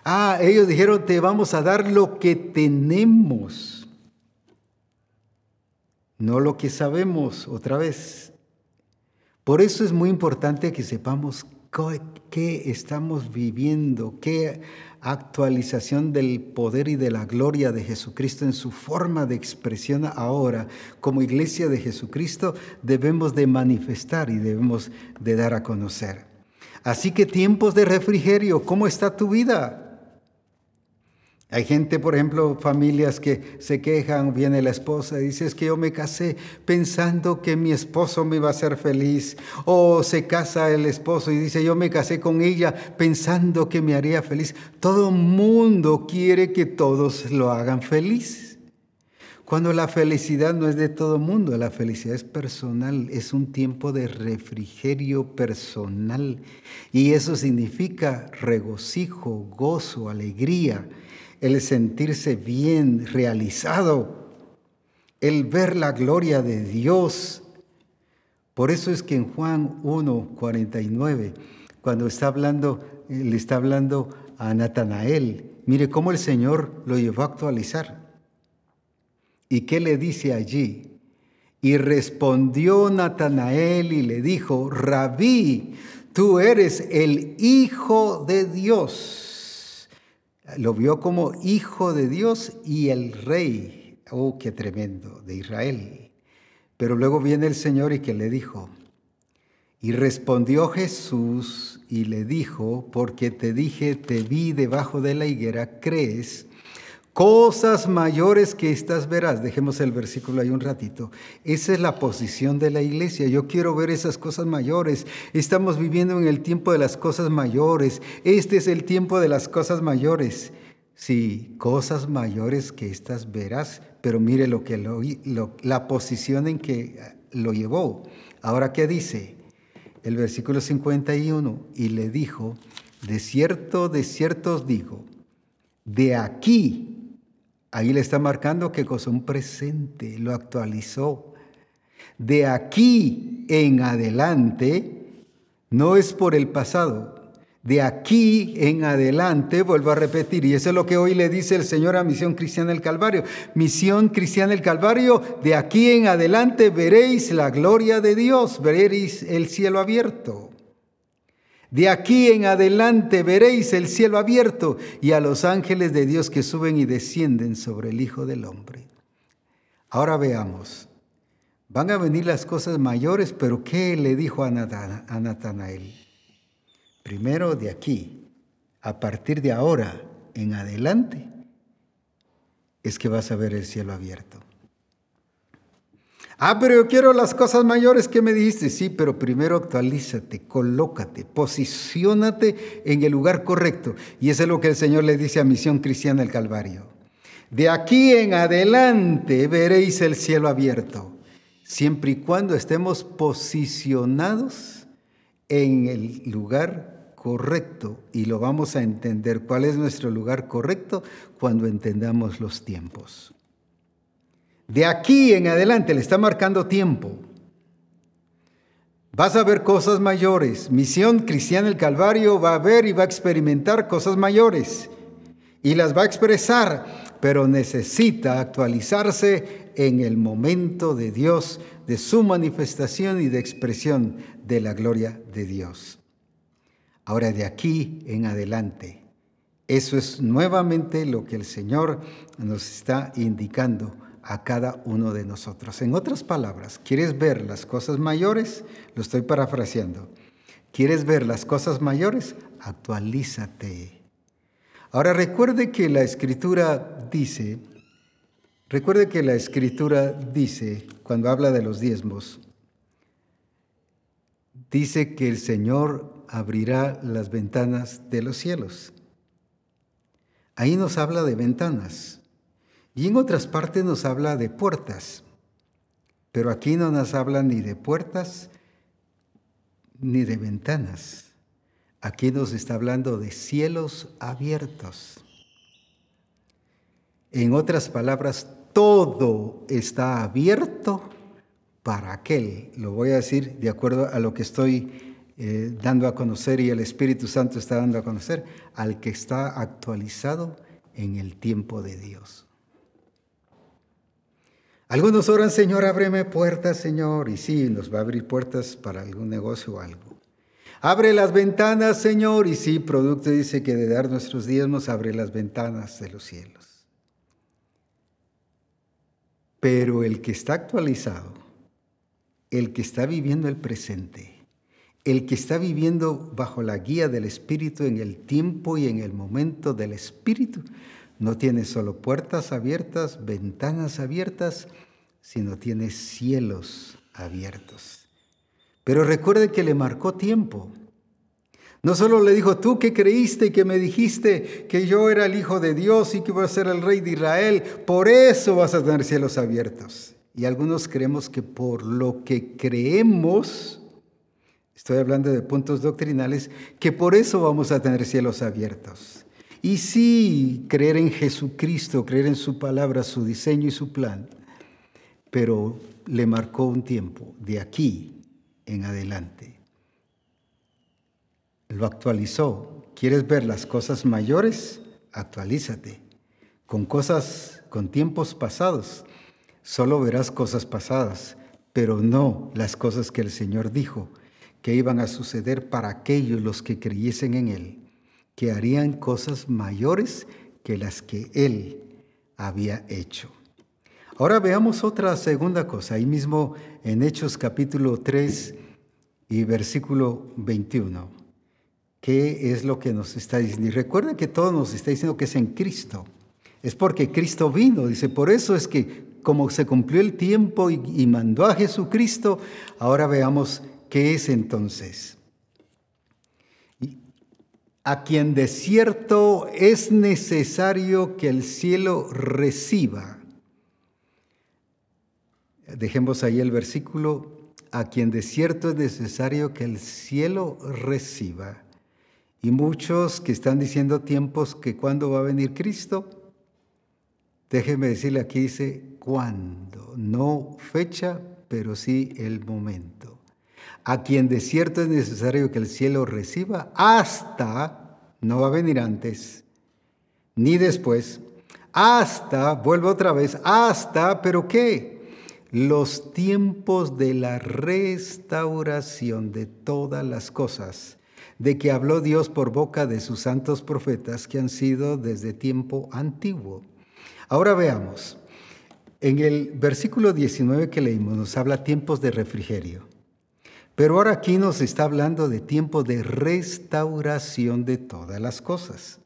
Speaker 1: Ah, ellos dijeron, te vamos a dar lo que tenemos, no lo que sabemos otra vez. Por eso es muy importante que sepamos qué estamos viviendo, qué actualización del poder y de la gloria de Jesucristo en su forma de expresión ahora como iglesia de Jesucristo debemos de manifestar y debemos de dar a conocer. Así que tiempos de refrigerio, ¿cómo está tu vida? Hay gente, por ejemplo, familias que se quejan, viene la esposa y dice, es que yo me casé pensando que mi esposo me iba a hacer feliz. O se casa el esposo y dice, yo me casé con ella pensando que me haría feliz. Todo mundo quiere que todos lo hagan feliz. Cuando la felicidad no es de todo mundo, la felicidad es personal, es un tiempo de refrigerio personal. Y eso significa regocijo, gozo, alegría el sentirse bien, realizado, el ver la gloria de Dios. Por eso es que en Juan 1, 49, cuando está hablando, eh, le está hablando a Natanael, mire cómo el Señor lo llevó a actualizar. ¿Y qué le dice allí? Y respondió Natanael y le dijo, Rabí, tú eres el Hijo de Dios lo vio como hijo de Dios y el rey, oh, qué tremendo, de Israel. Pero luego viene el Señor y que le dijo, y respondió Jesús y le dijo, porque te dije, te vi debajo de la higuera, ¿crees? Cosas mayores que estas verás. Dejemos el versículo ahí un ratito. Esa es la posición de la iglesia. Yo quiero ver esas cosas mayores. Estamos viviendo en el tiempo de las cosas mayores. Este es el tiempo de las cosas mayores. Sí, cosas mayores que estas verás, pero mire lo que la posición en que lo llevó. Ahora, ¿qué dice? El versículo 51, y le dijo, de cierto, de cierto os digo, de aquí Ahí le está marcando que cosa un presente, lo actualizó. De aquí en adelante, no es por el pasado. De aquí en adelante, vuelvo a repetir, y eso es lo que hoy le dice el Señor a Misión Cristiana del Calvario. Misión Cristiana del Calvario, de aquí en adelante veréis la gloria de Dios, veréis el cielo abierto. De aquí en adelante veréis el cielo abierto y a los ángeles de Dios que suben y descienden sobre el Hijo del Hombre. Ahora veamos, Van a venir las cosas mayores, pero ¿qué le dijo a Natanael? Primero de aquí, a partir de ahora en adelante, es que vas a ver el cielo abierto. Ah, pero yo quiero las cosas mayores que me dijiste. Sí, pero primero actualízate, colócate, posiciónate en el lugar correcto. Y eso es lo que el Señor le dice a Misión Cristiana del Calvario. De aquí en adelante veréis el cielo abierto, siempre y cuando estemos posicionados en el lugar correcto. Y lo vamos a entender cuál es nuestro lugar correcto cuando entendamos los tiempos. De aquí en adelante le está marcando tiempo. Vas a ver cosas mayores. Misión Cristiana el Calvario va a ver y va a experimentar cosas mayores. Y las va a expresar, pero necesita actualizarse en el momento de Dios, de su manifestación y de expresión de la gloria de Dios. Ahora de aquí en adelante. Eso es nuevamente lo que el Señor nos está indicando a cada uno de nosotros. En otras palabras, ¿quieres ver las cosas mayores? Lo estoy parafraseando. ¿Quieres ver las cosas mayores? Actualízate. Ahora recuerde que la escritura dice, recuerde que la escritura dice, cuando habla de los diezmos, dice que el Señor abrirá las ventanas de los cielos. Ahí nos habla de ventanas. Y en otras partes nos habla de puertas, pero aquí no nos habla ni de puertas ni de ventanas. Aquí nos está hablando de cielos abiertos. En otras palabras, todo está abierto para aquel, lo voy a decir de acuerdo a lo que estoy eh, dando a conocer y el Espíritu Santo está dando a conocer, al que está actualizado en el tiempo de Dios. Algunos oran, Señor, ábreme puertas, Señor, y sí, nos va a abrir puertas para algún negocio o algo. Abre las ventanas, Señor, y sí, producto dice que de dar nuestros diezmos abre las ventanas de los cielos. Pero el que está actualizado, el que está viviendo el presente, el que está viviendo bajo la guía del Espíritu en el tiempo y en el momento del Espíritu, no tiene solo puertas abiertas, ventanas abiertas, sino tiene cielos abiertos. Pero recuerde que le marcó tiempo. No solo le dijo, tú que creíste y que me dijiste que yo era el Hijo de Dios y que iba a ser el Rey de Israel, por eso vas a tener cielos abiertos. Y algunos creemos que por lo que creemos, estoy hablando de puntos doctrinales, que por eso vamos a tener cielos abiertos. Y sí, creer en Jesucristo, creer en su palabra, su diseño y su plan pero le marcó un tiempo, de aquí en adelante. Lo actualizó. ¿Quieres ver las cosas mayores? Actualízate. Con cosas, con tiempos pasados, solo verás cosas pasadas, pero no las cosas que el Señor dijo que iban a suceder para aquellos los que creyesen en Él, que harían cosas mayores que las que Él había hecho. Ahora veamos otra segunda cosa, ahí mismo en Hechos capítulo 3 y versículo 21. ¿Qué es lo que nos está diciendo? Y recuerden que todo nos está diciendo que es en Cristo. Es porque Cristo vino, dice, por eso es que como se cumplió el tiempo y mandó a Jesucristo, ahora veamos qué es entonces. A quien de cierto es necesario que el cielo reciba Dejemos ahí el versículo, a quien de cierto es necesario que el cielo reciba. Y muchos que están diciendo tiempos que cuándo va a venir Cristo, déjeme decirle aquí dice cuándo, no fecha, pero sí el momento. A quien de cierto es necesario que el cielo reciba hasta, no va a venir antes, ni después, hasta, vuelvo otra vez, hasta, pero ¿qué? los tiempos de la restauración de todas las cosas, de que habló Dios por boca de sus santos profetas que han sido desde tiempo antiguo. Ahora veamos, En el versículo 19 que leímos nos habla tiempos de refrigerio. Pero ahora aquí nos está hablando de tiempo de restauración de todas las cosas.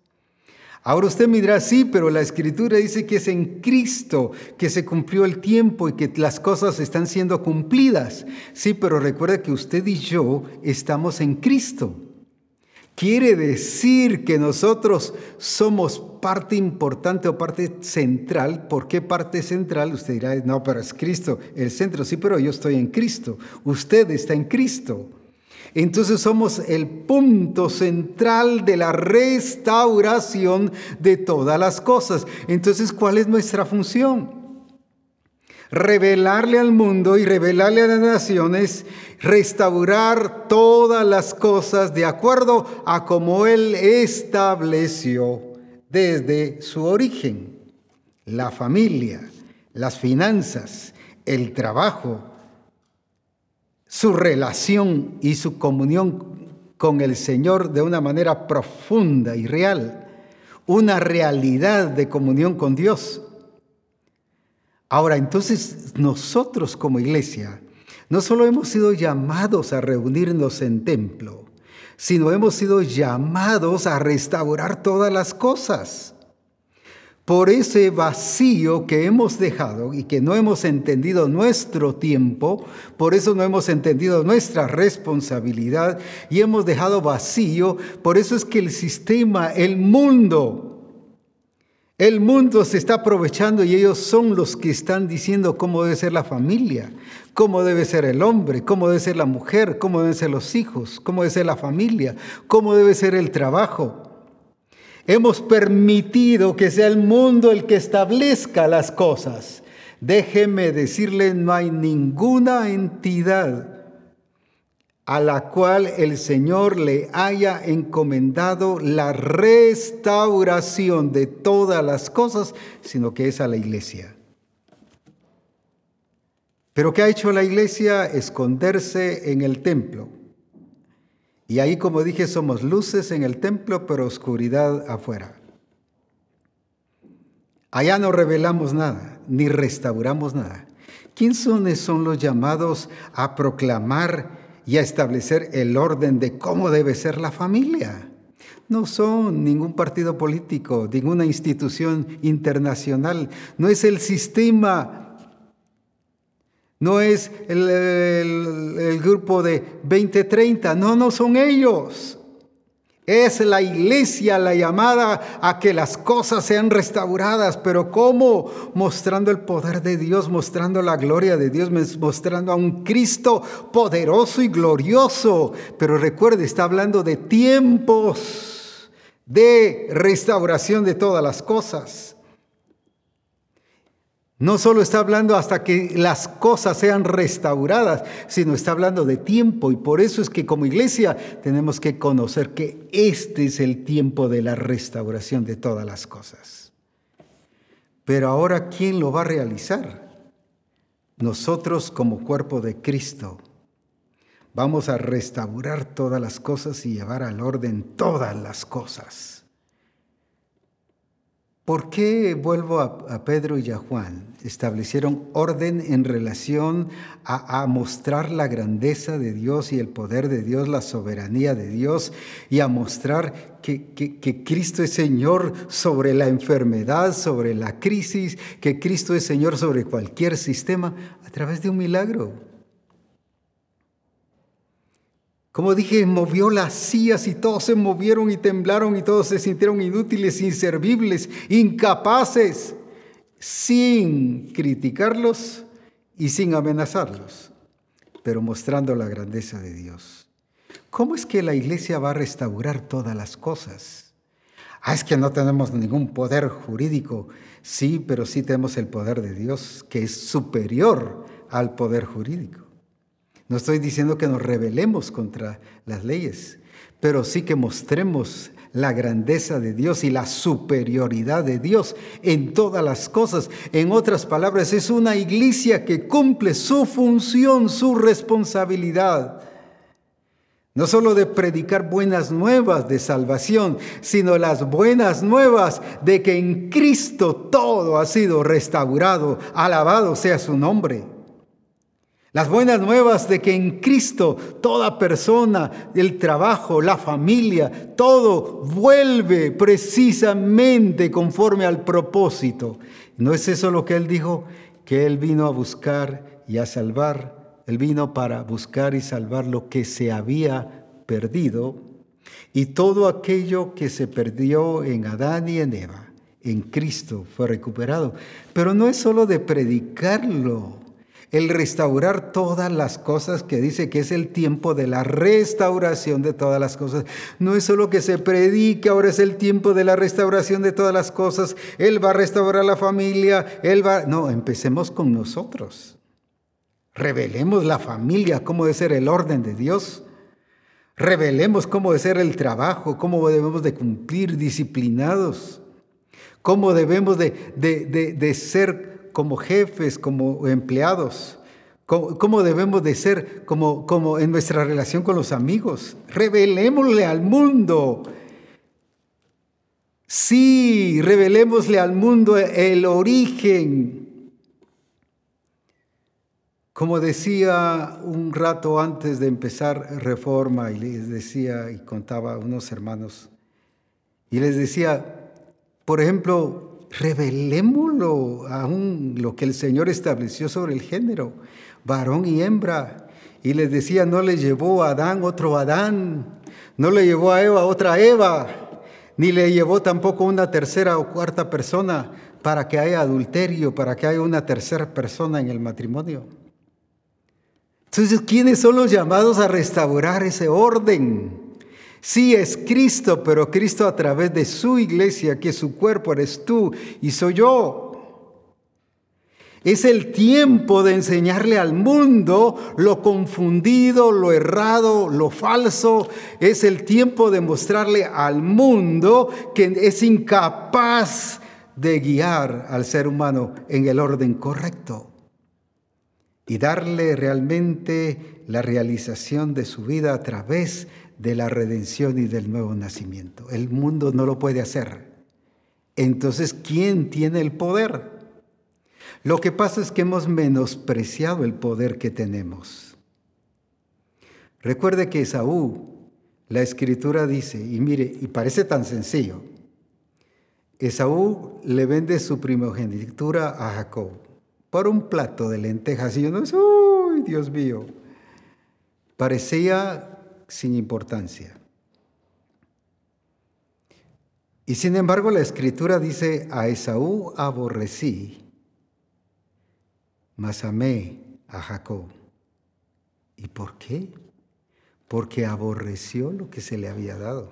Speaker 1: Ahora usted me dirá, sí, pero la escritura dice que es en Cristo que se cumplió el tiempo y que las cosas están siendo cumplidas. Sí, pero recuerde que usted y yo estamos en Cristo. Quiere decir que nosotros somos parte importante o parte central. ¿Por qué parte central? Usted dirá, no, pero es Cristo el centro. Sí, pero yo estoy en Cristo. Usted está en Cristo. Entonces somos el punto central de la restauración de todas las cosas. Entonces, ¿cuál es nuestra función? Revelarle al mundo y revelarle a las naciones, restaurar todas las cosas de acuerdo a como Él estableció desde su origen. La familia, las finanzas, el trabajo, su relación y su comunión con el Señor de una manera profunda y real, una realidad de comunión con Dios. Ahora, entonces nosotros como iglesia no solo hemos sido llamados a reunirnos en templo, sino hemos sido llamados a restaurar todas las cosas. Por ese vacío que hemos dejado y que no hemos entendido nuestro tiempo, por eso no hemos entendido nuestra responsabilidad y hemos dejado vacío, por eso es que el sistema, el mundo, el mundo se está aprovechando y ellos son los que están diciendo cómo debe ser la familia, cómo debe ser el hombre, cómo debe ser la mujer, cómo deben ser los hijos, cómo debe ser la familia, cómo debe ser el trabajo. Hemos permitido que sea el mundo el que establezca las cosas. Déjeme decirle, no hay ninguna entidad a la cual el Señor le haya encomendado la restauración de todas las cosas, sino que es a la iglesia. Pero ¿qué ha hecho la iglesia? Esconderse en el templo. Y ahí, como dije, somos luces en el templo, pero oscuridad afuera. Allá no revelamos nada, ni restauramos nada. ¿Quiénes son los llamados a proclamar y a establecer el orden de cómo debe ser la familia? No son ningún partido político, ninguna institución internacional, no es el sistema no es el, grupo de 2030, no, no son ellos. Es la iglesia la llamada a que las cosas sean restauradas, pero ¿cómo? Mostrando el poder de Dios, mostrando la gloria de Dios, mostrando a un Cristo poderoso y glorioso. Pero recuerde, está hablando de tiempos de restauración de todas las cosas. No solo está hablando hasta que las cosas sean restauradas, sino está hablando de tiempo. Y por eso es que como iglesia tenemos que conocer que este es el tiempo de la restauración de todas las cosas. Pero ahora, ¿quién lo va a realizar? Nosotros como cuerpo de Cristo vamos a restaurar todas las cosas y llevar al orden todas las cosas. ¿Por qué vuelvo a, Pedro y a Juan? Establecieron orden en relación a, mostrar la grandeza de Dios y el poder de Dios, la soberanía de Dios y a mostrar que, que Cristo es Señor sobre la enfermedad, sobre la crisis, que Cristo es Señor sobre cualquier sistema a través de un milagro. Como dije, movió las sillas y todos se movieron y temblaron y todos se sintieron inútiles, inservibles, incapaces, sin criticarlos y sin amenazarlos, pero mostrando la grandeza de Dios. ¿Cómo es que la iglesia va a restaurar todas las cosas? Ah, es que no tenemos ningún poder jurídico. Sí, pero sí tenemos el poder de Dios, que es superior al poder jurídico. No estoy diciendo que nos rebelemos contra las leyes, pero sí que mostremos la grandeza de Dios y la superioridad de Dios en todas las cosas. En otras palabras, es una iglesia que cumple su función, su responsabilidad. No solo de predicar buenas nuevas de salvación, sino las buenas nuevas de que en Cristo todo ha sido restaurado. Alabado sea su nombre. Las buenas nuevas de que en Cristo toda persona, el trabajo, la familia, todo vuelve precisamente conforme al propósito. ¿No es eso lo que Él dijo? Que Él vino a buscar y a salvar él vino para buscar y salvar lo que se había perdido y todo aquello que se perdió en Adán y en Eva, en Cristo fue recuperado. Pero no es solo de predicarlo, el restaurar todas las cosas que dice que es el tiempo de la restauración de todas las cosas. No es solo que se predique, ahora es el tiempo de la restauración de todas las cosas. Él va a restaurar la familia, Él va... No, empecemos con nosotros. Revelemos la familia, cómo debe ser el orden de Dios. Revelemos cómo debe ser el trabajo, cómo debemos de cumplir disciplinados, cómo debemos de, ser como jefes, como empleados, cómo, debemos de ser como, como en nuestra relación con los amigos. Revelémosle al mundo. Sí, revelémosle al mundo el origen como decía un rato antes de empezar reforma, y les decía y contaba a unos hermanos, y les decía, por ejemplo, revelémoslo aún lo que el Señor estableció sobre el género, varón y hembra. Y les decía, no le llevó a Adán otro Adán, no le llevó a Eva otra Eva, ni le llevó tampoco una tercera o cuarta persona para que haya adulterio, para que haya una tercera persona en el matrimonio. Entonces, ¿quiénes son los llamados a restaurar ese orden? Sí, es Cristo, pero Cristo a través de su iglesia, que su cuerpo eres tú y soy yo. Es el tiempo de enseñarle al mundo lo confundido, lo errado, lo falso. Es el tiempo de mostrarle al mundo que es incapaz de guiar al ser humano en el orden correcto y darle realmente la realización de su vida a través de la redención y del nuevo nacimiento. El mundo no lo puede hacer. Entonces, ¿quién tiene el poder? Lo que pasa es que hemos menospreciado el poder que tenemos. Recuerde que Esaú, la escritura dice, y mire, y parece tan sencillo, Esaú le vende su primogenitura a Jacob por un plato de lentejas. Y yo no, ¡uy, Dios mío! Parecía sin importancia. Y sin embargo la escritura dice, a Esaú aborrecí, mas amé a Jacob. ¿Y por qué? Porque aborreció lo que se le había dado.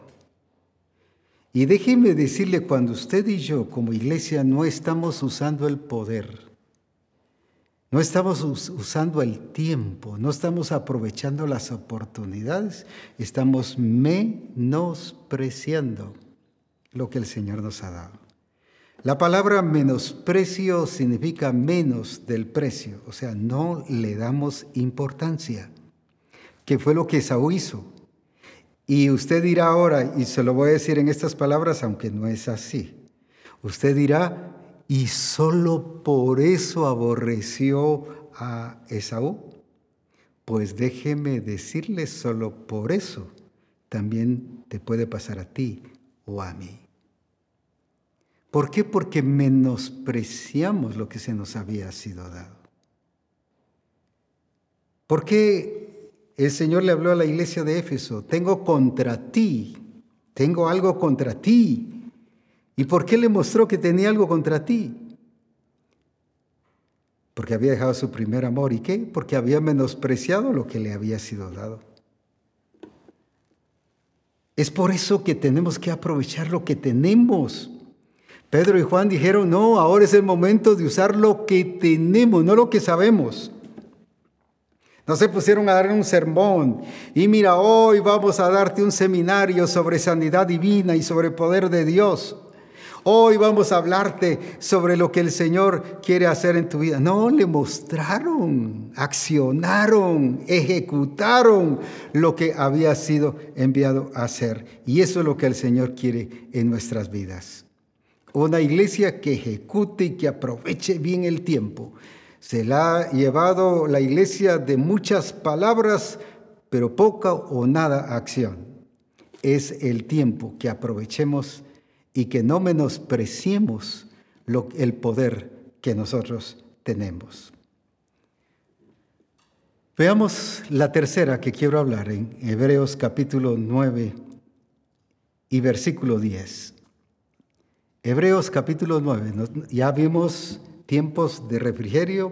Speaker 1: Y déjeme decirle, cuando usted y yo como iglesia no estamos usando el poder, no estamos usando el tiempo, no estamos aprovechando las oportunidades, estamos menospreciando lo que el Señor nos ha dado. La palabra menosprecio significa menos del precio, o sea, no le damos importancia, que fue lo que Saúl hizo. Y usted dirá ahora, y se lo voy a decir en estas palabras, aunque no es así, usted dirá, y solo por eso aborreció a Esaú? Pues déjeme decirle, solo por eso también te puede pasar a ti o a mí. ¿Por qué? Porque menospreciamos lo que se nos había sido dado. ¿Por qué el Señor le habló a la iglesia de Éfeso? Tengo contra ti, tengo algo contra ti, ¿Y por qué le mostró que tenía algo contra ti? Porque había dejado su primer amor. ¿Y qué? Porque había menospreciado lo que le había sido dado. Es por eso que tenemos que aprovechar lo que tenemos. Pedro y Juan dijeron, no, ahora es el momento de usar lo que tenemos, no lo que sabemos. No se pusieron a dar un sermón. Y mira, hoy vamos a darte un seminario sobre sanidad divina y sobre poder de Dios. Hoy vamos a hablarte sobre lo que el Señor quiere hacer en tu vida. No, le mostraron, accionaron, ejecutaron lo que había sido enviado a hacer. Y eso es lo que el Señor quiere en nuestras vidas. Una iglesia que ejecute y que aproveche bien el tiempo. Se la ha llevado la iglesia de muchas palabras, pero poca o nada acción. Es el tiempo que aprovechemos y que no menospreciemos el poder que nosotros tenemos. Veamos la tercera que quiero hablar en Hebreos capítulo 9 y versículo 10. Hebreos capítulo 9, ya vimos tiempos de refrigerio,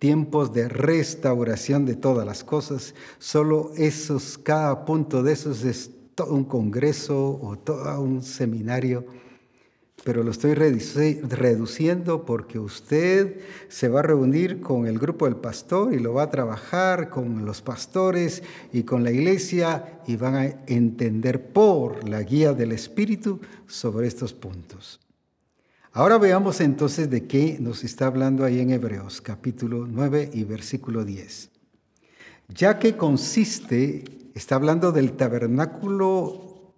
Speaker 1: tiempos de restauración de todas las cosas. Solo esos, cada punto de esos es todo un congreso o todo un seminario, pero lo estoy reduciendo porque usted se va a reunir con el grupo del pastor y lo va a trabajar con los pastores y con la iglesia y van a entender por la guía del Espíritu sobre estos puntos. Ahora veamos entonces de qué nos está hablando ahí en Hebreos capítulo 9 y versículo 10. Ya que consiste Está hablando del tabernáculo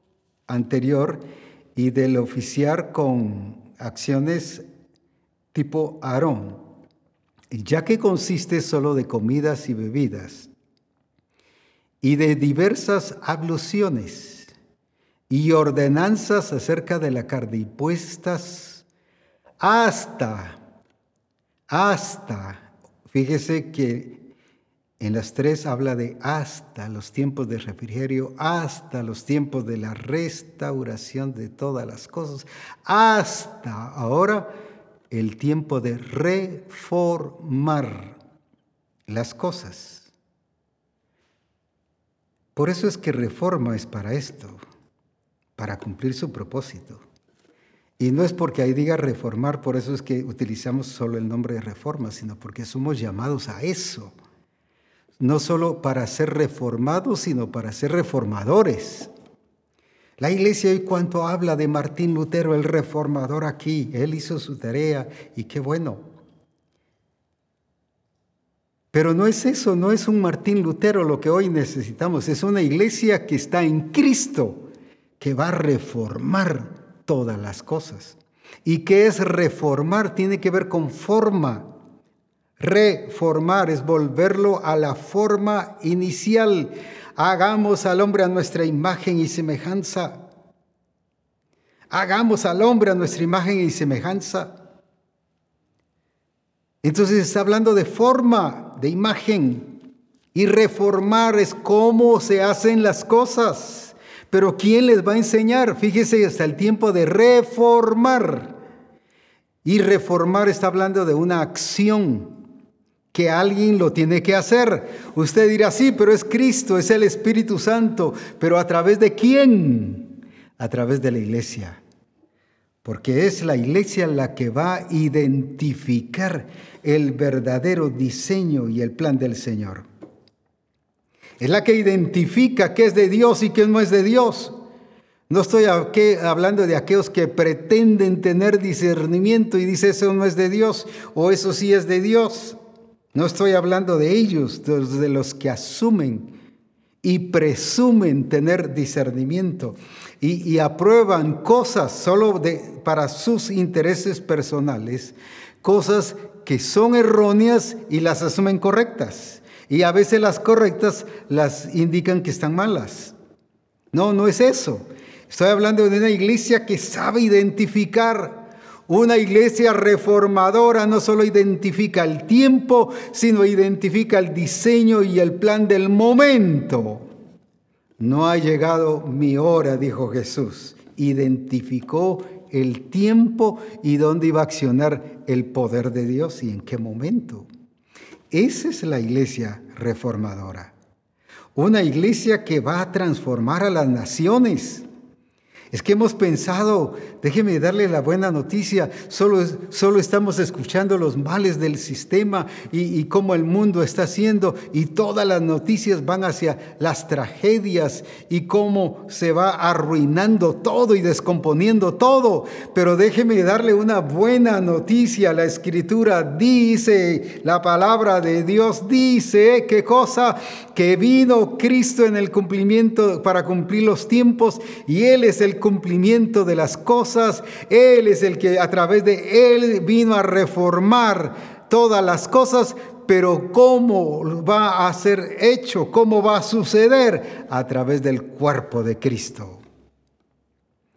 Speaker 1: anterior y del oficiar con acciones tipo Aarón, ya que consiste solo de comidas y bebidas y de diversas abluciones y ordenanzas acerca de la carne impuestas hasta, hasta, fíjese que en las tres habla de hasta los tiempos de refrigerio, hasta los tiempos de la restauración de todas las cosas, hasta ahora el tiempo de reformar las cosas. Por eso es que reforma es para esto, para cumplir su propósito. Y no es porque ahí diga reformar, por eso es que utilizamos solo el nombre de reforma, sino porque somos llamados a eso no solo para ser reformados, sino para ser reformadores. La iglesia hoy cuanto habla de Martín Lutero, el reformador aquí, él hizo su tarea y qué bueno. Pero no es eso, no es un Martín Lutero lo que hoy necesitamos, es una iglesia que está en Cristo, que va a reformar todas las cosas. ¿Y qué es reformar? Tiene que ver con forma. Reformar es volverlo a la forma inicial. Hagamos al hombre a nuestra imagen y semejanza. Hagamos al hombre a nuestra imagen y semejanza. Entonces está hablando de forma, de imagen. Y reformar es cómo se hacen las cosas. Pero ¿quién les va a enseñar? Fíjese hasta el tiempo de reformar. Y reformar está hablando de una acción que alguien lo tiene que hacer. Usted dirá, sí, pero es Cristo, es el Espíritu Santo, pero ¿a través de quién? A través de la iglesia. Porque es la iglesia la que va a identificar el verdadero diseño y el plan del Señor. Es la que identifica qué es de Dios y qué no es de Dios. No estoy hablando de aquellos que pretenden tener discernimiento y dice eso no es de Dios o eso sí es de Dios. No estoy hablando de ellos, de los que asumen y presumen tener discernimiento y, aprueban cosas solo para sus intereses personales, cosas que son erróneas y las asumen correctas. Y a veces las correctas las indican que están malas. No, no es eso. Estoy hablando de una iglesia que sabe identificar una iglesia reformadora no solo identifica el tiempo, sino identifica el diseño y el plan del momento. No ha llegado mi hora, dijo Jesús. Identificó el tiempo y dónde iba a accionar el poder de Dios y en qué momento. Esa es la iglesia reformadora. Una iglesia que va a transformar a las naciones Es que hemos pensado, déjeme darle la buena noticia, solo, solo estamos escuchando los males del sistema y, y, cómo el mundo está haciendo y todas las noticias van hacia las tragedias y cómo se va arruinando todo y descomponiendo todo. Pero déjeme darle una buena noticia. La escritura dice, la palabra de Dios dice, ¿qué cosa? Que vino Cristo en el cumplimiento para cumplir los tiempos y Él es el cumplimiento de las cosas. Él es el que a través de Él vino a reformar todas las cosas, pero ¿cómo va a ser hecho? ¿Cómo va a suceder? A través del cuerpo de Cristo.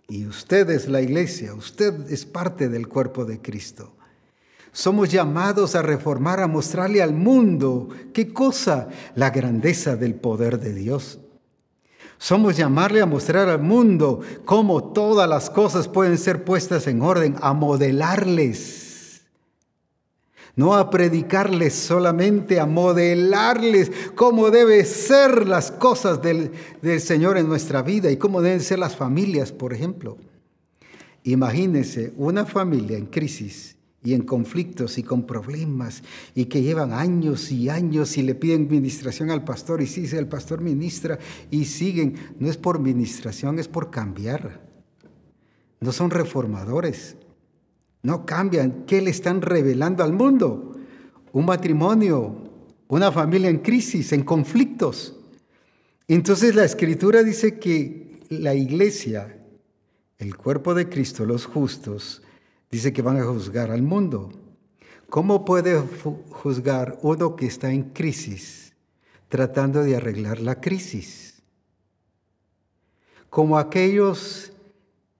Speaker 1: Y usted es la iglesia, usted es parte del cuerpo de Cristo. Somos llamados a reformar, a mostrarle al mundo qué cosa, la grandeza del poder de Dios. Somos llamarle a mostrar al mundo cómo todas las cosas pueden ser puestas en orden, a modelarles. No a predicarles solamente, a modelarles cómo deben ser las cosas del, del Señor en nuestra vida y cómo deben ser las familias, por ejemplo. Imagínense una familia en crisis y en conflictos y con problemas y que llevan años y años y le piden ministración al pastor y sí, el pastor ministra y siguen. No es por ministración, es por cambiar. No son reformadores. No cambian. ¿Qué le están revelando al mundo? Un matrimonio, una familia en crisis, en conflictos. Entonces la escritura dice que la iglesia, el cuerpo de Cristo, los justos, Dice que van a juzgar al mundo. ¿Cómo puede juzgar uno que está en crisis, tratando de arreglar la crisis? Como aquellos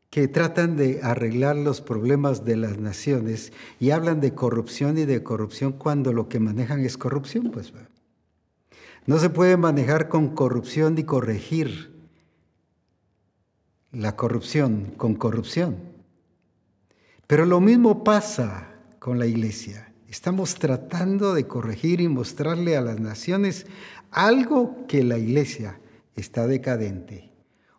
Speaker 1: que tratan de arreglar los problemas de las naciones y hablan de corrupción y de corrupción cuando lo que manejan es corrupción, pues no se puede manejar con corrupción ni corregir la corrupción con corrupción. Pero lo mismo pasa con la iglesia. Estamos tratando de corregir y mostrarle a las naciones algo que la iglesia está decadente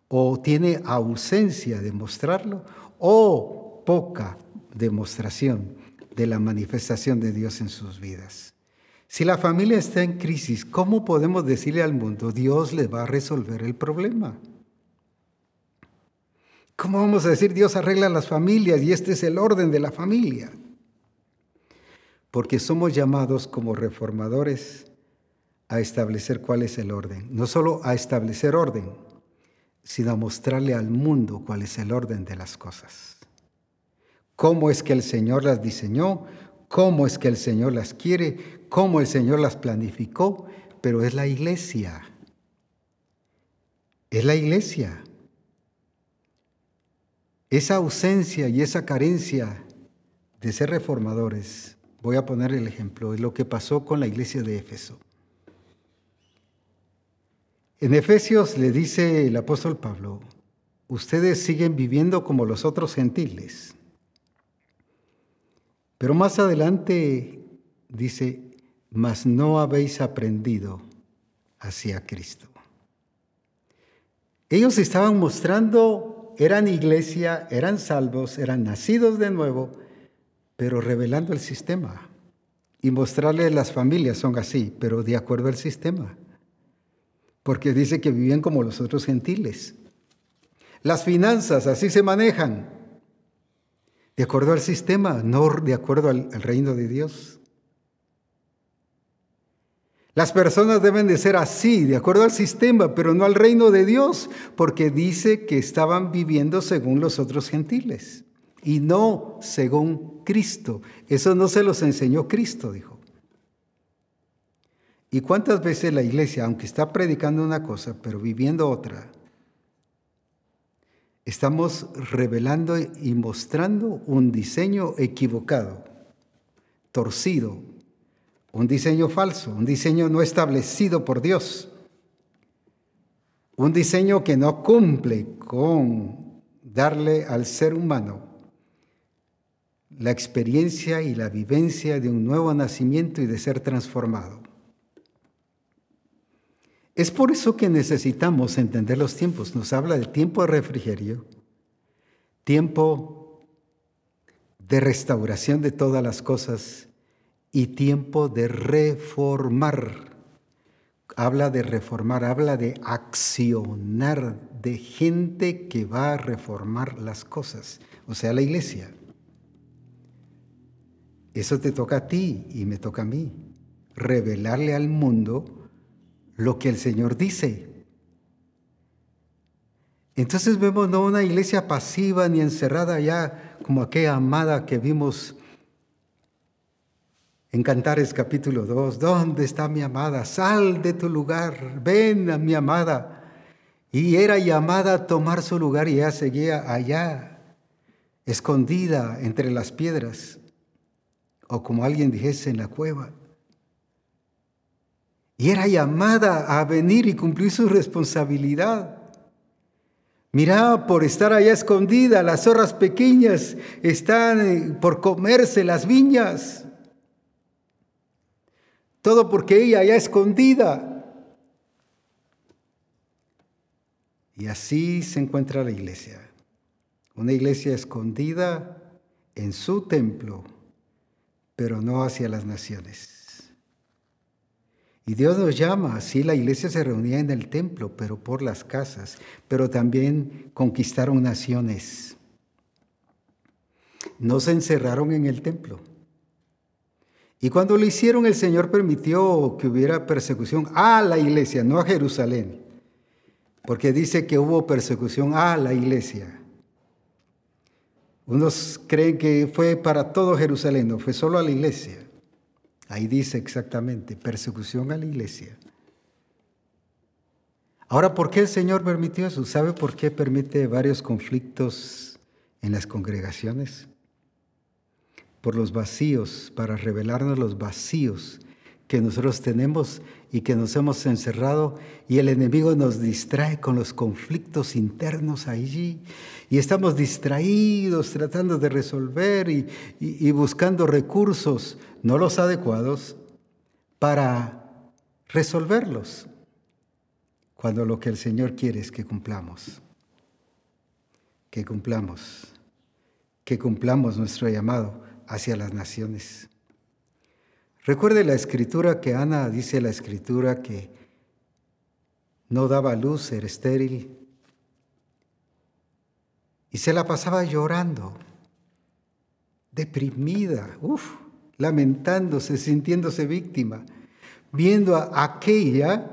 Speaker 1: o tiene ausencia de mostrarlo o poca demostración de la manifestación de Dios en sus vidas. Si la familia está en crisis, ¿cómo podemos decirle al mundo, Dios le va a resolver el problema? ¿Cómo vamos a decir Dios arregla las familias y este es el orden de la familia? Porque somos llamados como reformadores a establecer cuál es el orden. No solo a establecer orden, sino a mostrarle al mundo cuál es el orden de las cosas. Cómo es que el Señor las diseñó, cómo es que el Señor las quiere, cómo el Señor las planificó, pero es la iglesia. Es la iglesia. Esa ausencia y esa carencia de ser reformadores, voy a poner el ejemplo, es lo que pasó con la iglesia de Éfeso. En Efesios le dice el apóstol Pablo, ustedes siguen viviendo como los otros gentiles. Pero más adelante dice, mas no habéis aprendido hacia Cristo. Ellos estaban mostrando eran iglesia, eran salvos, eran nacidos de nuevo, pero revelando el sistema. Y mostrarle las familias son así, pero de acuerdo al sistema. Porque dice que vivían como los otros gentiles. Las finanzas así se manejan. De acuerdo al sistema, no de acuerdo al, al reino de Dios. Las personas deben de ser así, de acuerdo al sistema, pero no al reino de Dios, porque dice que estaban viviendo según los otros gentiles y no según Cristo. Eso no se los enseñó Cristo, dijo. ¿Y cuántas veces la iglesia, aunque está predicando una cosa, pero viviendo otra, estamos revelando y mostrando un diseño equivocado, torcido, un diseño falso, un diseño no establecido por Dios, un diseño que no cumple con darle al ser humano la experiencia y la vivencia de un nuevo nacimiento y de ser transformado. Es por eso que necesitamos entender los tiempos. Nos habla del tiempo de refrigerio, tiempo de restauración de todas las cosas y tiempo de reformar. Habla de reformar, habla de accionar, de gente que va a reformar las cosas, o sea, la iglesia. Eso te toca a ti y me toca a mí, revelarle al mundo lo que el Señor dice. Entonces vemos no una iglesia pasiva ni encerrada ya como aquella amada que vimos en Cantares capítulo 2. ¿Dónde está mi amada? Sal de tu lugar, ven a mi amada. Y era llamada a tomar su lugar y ella seguía allá, escondida entre las piedras, o como alguien dijese en la cueva. Y era llamada a venir y cumplir su responsabilidad. Mira, por estar allá escondida, las zorras pequeñas están eh, por comerse las viñas. Todo porque ella allá escondida. Y así se encuentra la iglesia. Una iglesia escondida en su templo, pero no hacia las naciones. Y Dios nos llama, sí, la iglesia se reunía en el templo, pero por las casas, pero también conquistaron naciones. No se encerraron en el templo. Y cuando lo hicieron, el Señor permitió que hubiera persecución a la iglesia, no a Jerusalén, porque dice que hubo persecución a la iglesia. Unos creen que fue para todo Jerusalén, no fue solo a la iglesia. Ahí dice exactamente, persecución a la iglesia. Ahora, ¿por qué el Señor permitió eso? ¿Sabe por qué permite varios conflictos en las congregaciones? Por los vacíos, para revelarnos los vacíos que nosotros tenemos y que nos hemos encerrado y el enemigo nos distrae con los conflictos internos allí. Y estamos distraídos tratando de resolver y, buscando recursos, no los adecuados, para resolverlos, cuando lo que el Señor quiere es que cumplamos, que cumplamos, que cumplamos nuestro llamado hacia las naciones. Recuerde la escritura que Ana dice la escritura que no daba luz, era estéril, y se la pasaba llorando, deprimida, uff, lamentándose, sintiéndose víctima, viendo a aquella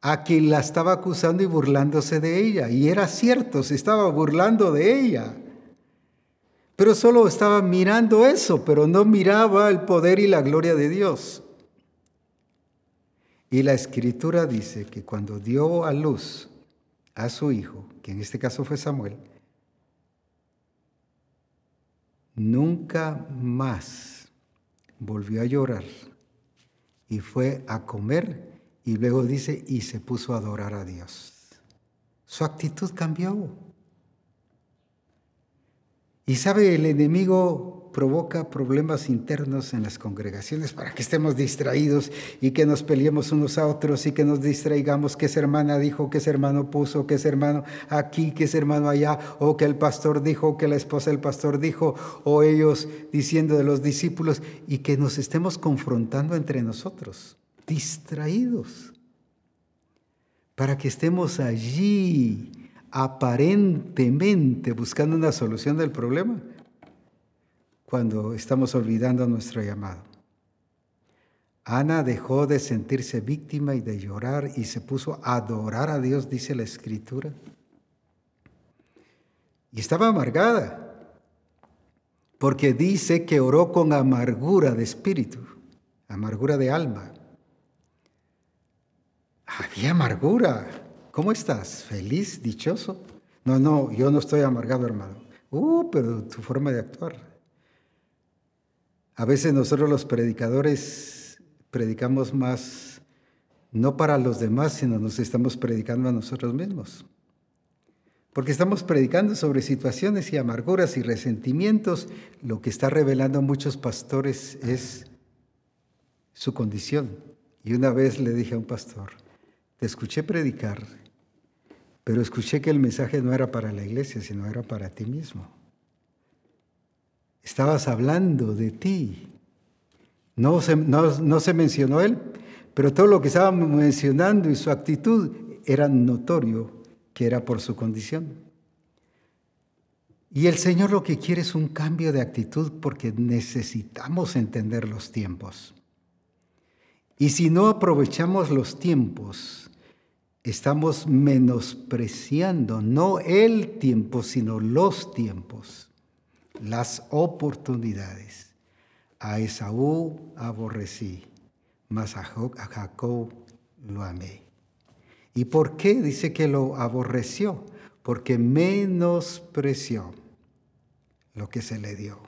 Speaker 1: a quien la estaba acusando y burlándose de ella. Y era cierto, se estaba burlando de ella. Pero solo estaba mirando eso, pero no miraba el poder y la gloria de Dios. Y la escritura dice que cuando dio a luz a su hijo, que en este caso fue Samuel, nunca más volvió a llorar y fue a comer y luego dice y se puso a adorar a Dios. Su actitud cambió. Y sabe, el enemigo provoca problemas internos en las congregaciones para que estemos distraídos y que nos peleemos unos a otros y que nos distraigamos que esa hermana dijo, que ese hermano puso, que ese hermano aquí, que ese hermano allá, o que el pastor dijo, que la esposa del pastor dijo, o ellos diciendo de los discípulos, y que nos estemos confrontando entre nosotros, distraídos, para que estemos allí aparentemente buscando una solución del problema cuando estamos olvidando nuestro llamado. Ana dejó de sentirse víctima y de llorar y se puso a adorar a Dios, dice la escritura. Y estaba amargada, porque dice que oró con amargura de espíritu, amargura de alma. Había amargura, ¿Cómo estás? ¿Feliz? ¿Dichoso? No, no, yo no estoy amargado, hermano. Uh, pero tu forma de actuar. A veces nosotros los predicadores predicamos más, no para los demás, sino nos estamos predicando a nosotros mismos. Porque estamos predicando sobre situaciones y amarguras y resentimientos. Lo que está revelando muchos pastores es su condición. Y una vez le dije a un pastor, te escuché predicar Pero escuché que el mensaje no era para la iglesia, sino era para ti mismo. Estabas hablando de ti. No se, no, se mencionó él, pero todo lo que estaba mencionando y su actitud era notorio que era por su condición. Y el Señor lo que quiere es un cambio de actitud porque necesitamos entender los tiempos. Y si no aprovechamos los tiempos, estamos menospreciando no el tiempo, sino los tiempos, las oportunidades. A Esaú aborrecí, mas a Jacob lo amé. ¿Y por qué dice que lo aborreció? Porque menospreció lo que se le dio.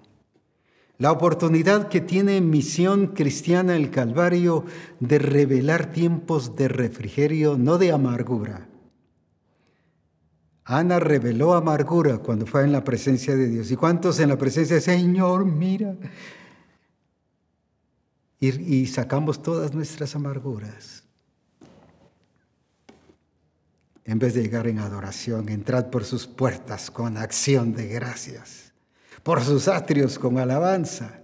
Speaker 1: La oportunidad que tiene Misión Cristiana el Calvario de revelar tiempos de refrigerio, no de amargura. Ana reveló amargura cuando fue en la presencia de Dios. ¿Y cuántos en la presencia Señor, mira? Y, y sacamos todas nuestras amarguras. En vez de llegar en adoración, entrad por sus puertas con acción de gracias por sus atrios con alabanza.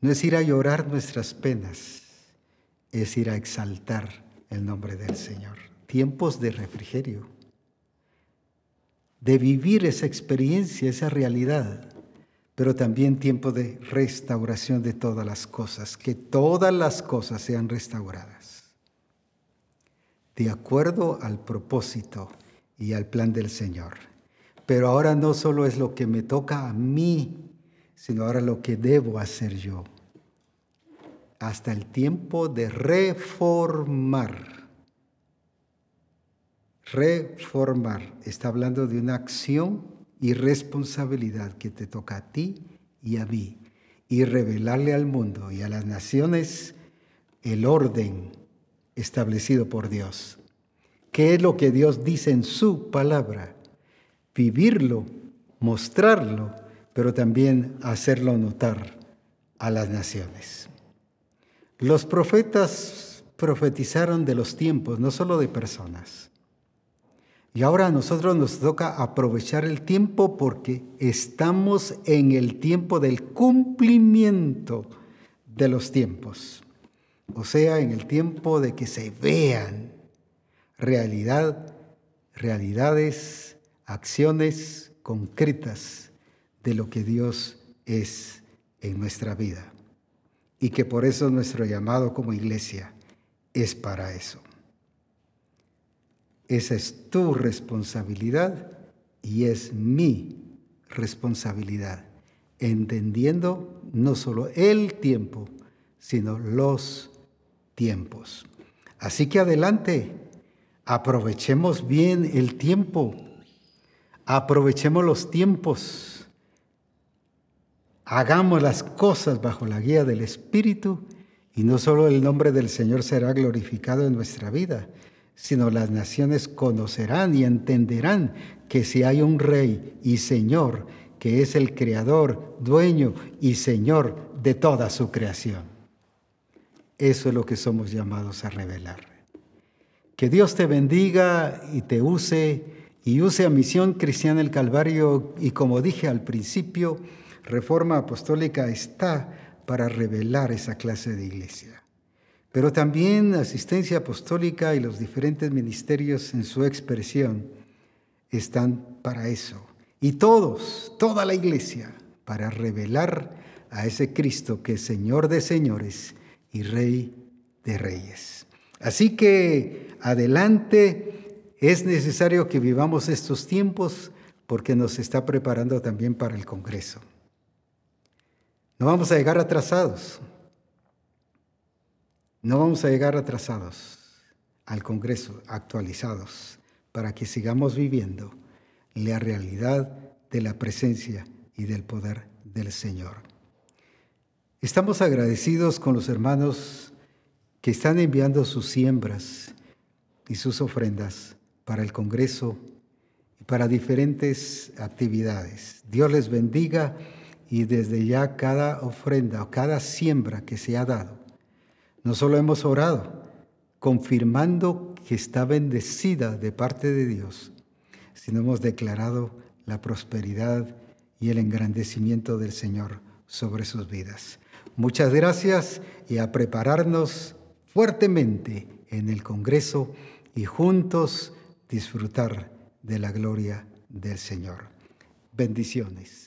Speaker 1: No es ir a llorar nuestras penas, es ir a exaltar el nombre del Señor. Tiempos de refrigerio, de vivir esa experiencia, esa realidad, pero también tiempo de restauración de todas las cosas, que todas las cosas sean restauradas, de acuerdo al propósito y al plan del Señor. Pero ahora no solo es lo que me toca a mí, sino ahora lo que debo hacer yo. Hasta el tiempo de reformar. Reformar. Está hablando de una acción y responsabilidad que te toca a ti y a mí. Y revelarle al mundo y a las naciones el orden establecido por Dios qué es lo que Dios dice en su palabra, vivirlo, mostrarlo, pero también hacerlo notar a las naciones. Los profetas profetizaron de los tiempos, no solo de personas. Y ahora a nosotros nos toca aprovechar el tiempo porque estamos en el tiempo del cumplimiento de los tiempos. O sea, en el tiempo de que se vean realidad, realidades, acciones concretas de lo que Dios es en nuestra vida. Y que por eso nuestro llamado como iglesia es para eso. Esa es tu responsabilidad y es mi responsabilidad, entendiendo no solo el tiempo, sino los tiempos. Así que adelante, Aprovechemos bien el tiempo. Aprovechemos los tiempos. Hagamos las cosas bajo la guía del Espíritu y no solo el nombre del Señor será glorificado en nuestra vida, sino las naciones conocerán y entenderán que si hay un Rey y Señor, que es el Creador, dueño y Señor de toda su creación. Eso es lo que somos llamados a revelar. Que Dios te bendiga y te use y use a Misión Cristiana el Calvario y como dije al principio, Reforma Apostólica está para revelar esa clase de iglesia. Pero también asistencia apostólica y los diferentes ministerios en su expresión están para eso. Y todos, toda la iglesia, para revelar a ese Cristo que es Señor de señores y Rey de reyes. Así que adelante. Es necesario que vivamos estos tiempos porque nos está preparando también para el Congreso. No vamos a llegar atrasados. No vamos a llegar atrasados al Congreso, actualizados, para que sigamos viviendo la realidad de la presencia y del poder del Señor. Estamos agradecidos con los hermanos que están enviando sus siembras y sus ofrendas para el Congreso y para diferentes actividades. Dios les bendiga y desde ya cada ofrenda o cada siembra que se ha dado, no solo hemos orado confirmando que está bendecida de parte de Dios, sino hemos declarado la prosperidad y el engrandecimiento del Señor sobre sus vidas. Muchas gracias y a prepararnos fuertemente en el Congreso y juntos disfrutar de la gloria del Señor. Bendiciones.